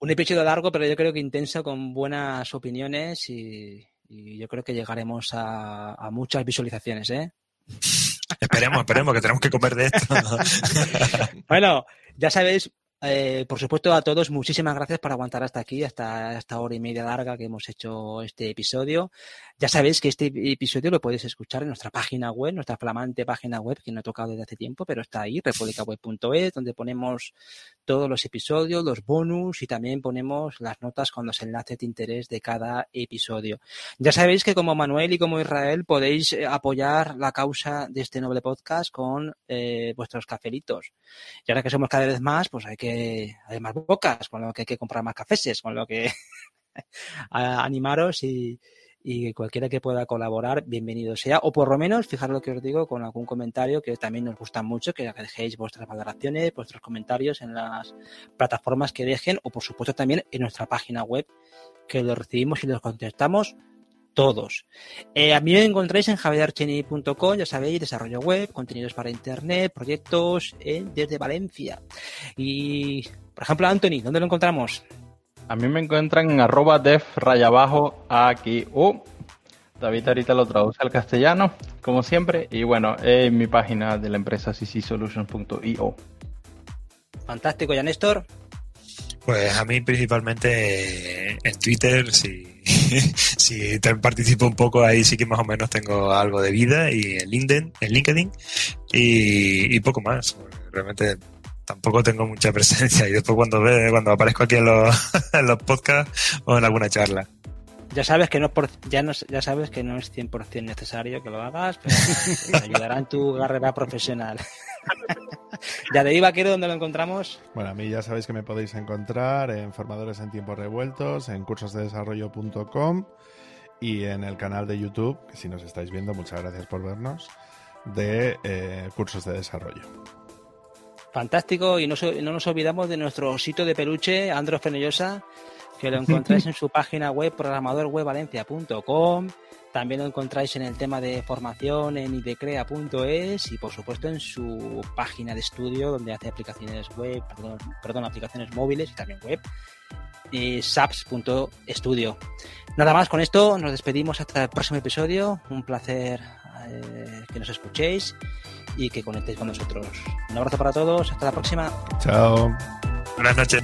Un episodio largo, pero yo creo que intenso, con buenas opiniones y, yo creo que llegaremos a, muchas visualizaciones, ¿eh? <laughs> esperemos, esperemos, que tenemos que comer de esto. <laughs> bueno, ya sabéis, eh, por supuesto, a todos, muchísimas gracias por aguantar hasta aquí, hasta esta hora y media larga que hemos hecho este episodio. Ya sabéis que este episodio lo podéis escuchar en nuestra página web, nuestra flamante página web, que no he tocado desde hace tiempo, pero está ahí, republicaweb.es, donde ponemos todos los episodios, los bonus y también ponemos las notas con los enlaces de interés de cada episodio. Ya sabéis que como Manuel y como Israel podéis eh, apoyar la causa de este noble podcast con eh, vuestros cafelitos. Y ahora que somos cada vez más, pues hay que, hay más bocas, con lo que hay que comprar más cafés, con lo que <laughs> animaros y, y cualquiera que pueda colaborar, bienvenido sea. O por lo menos, fijaros lo que os digo, con algún comentario que también nos gusta mucho, que dejéis vuestras valoraciones, vuestros comentarios en las plataformas que dejen, o por supuesto también en nuestra página web, que los recibimos y los contestamos todos. Eh, a mí me encontráis en javierarcheni.com, ya sabéis, desarrollo web, contenidos para internet, proyectos eh, desde Valencia. Y, por ejemplo, Anthony, ¿dónde lo encontramos? A mí me encuentran en arroba def raya abajo aquí. David ahorita lo traduce al castellano, como siempre. Y bueno, en mi página de la empresa ccsolutions.io. Fantástico, ¿ya Néstor? Pues a mí principalmente en Twitter, si, <laughs> participo un poco ahí sí que más o menos tengo algo de vida y en LinkedIn, en LinkedIn y, poco más. Realmente tampoco tengo mucha <laughs> presencia y después cuando ve, cuando aparezco aquí <laughs> en los podcasts o en alguna charla. Ya sabes que no por, ya no, ya sabes que no es 100% necesario que lo hagas, pero <laughs> te ayudará en tu carrera profesional. <laughs> ya de Vaquero, ¿dónde lo encontramos? Bueno, a mí ya sabéis que me podéis encontrar en Formadores en Tiempos Revueltos, en cursosdedesarrollo.com y en el canal de YouTube, que si nos estáis viendo, muchas gracias por vernos, de eh, Cursos de Desarrollo. Fantástico, y no, no, nos olvidamos de nuestro sitio de peluche, Andros Fenellosa, que lo encontráis en su página web programadorwebvalencia.com. También lo encontráis en el tema de formación en idecrea.es y por supuesto en su página de estudio donde hace aplicaciones web, perdón, aplicaciones móviles y también web, y saps.studio. Nada más con esto, nos despedimos hasta el próximo episodio. Un placer eh, que nos escuchéis y que conectéis con nosotros. Un abrazo para todos, hasta la próxima. Chao. Buenas noches.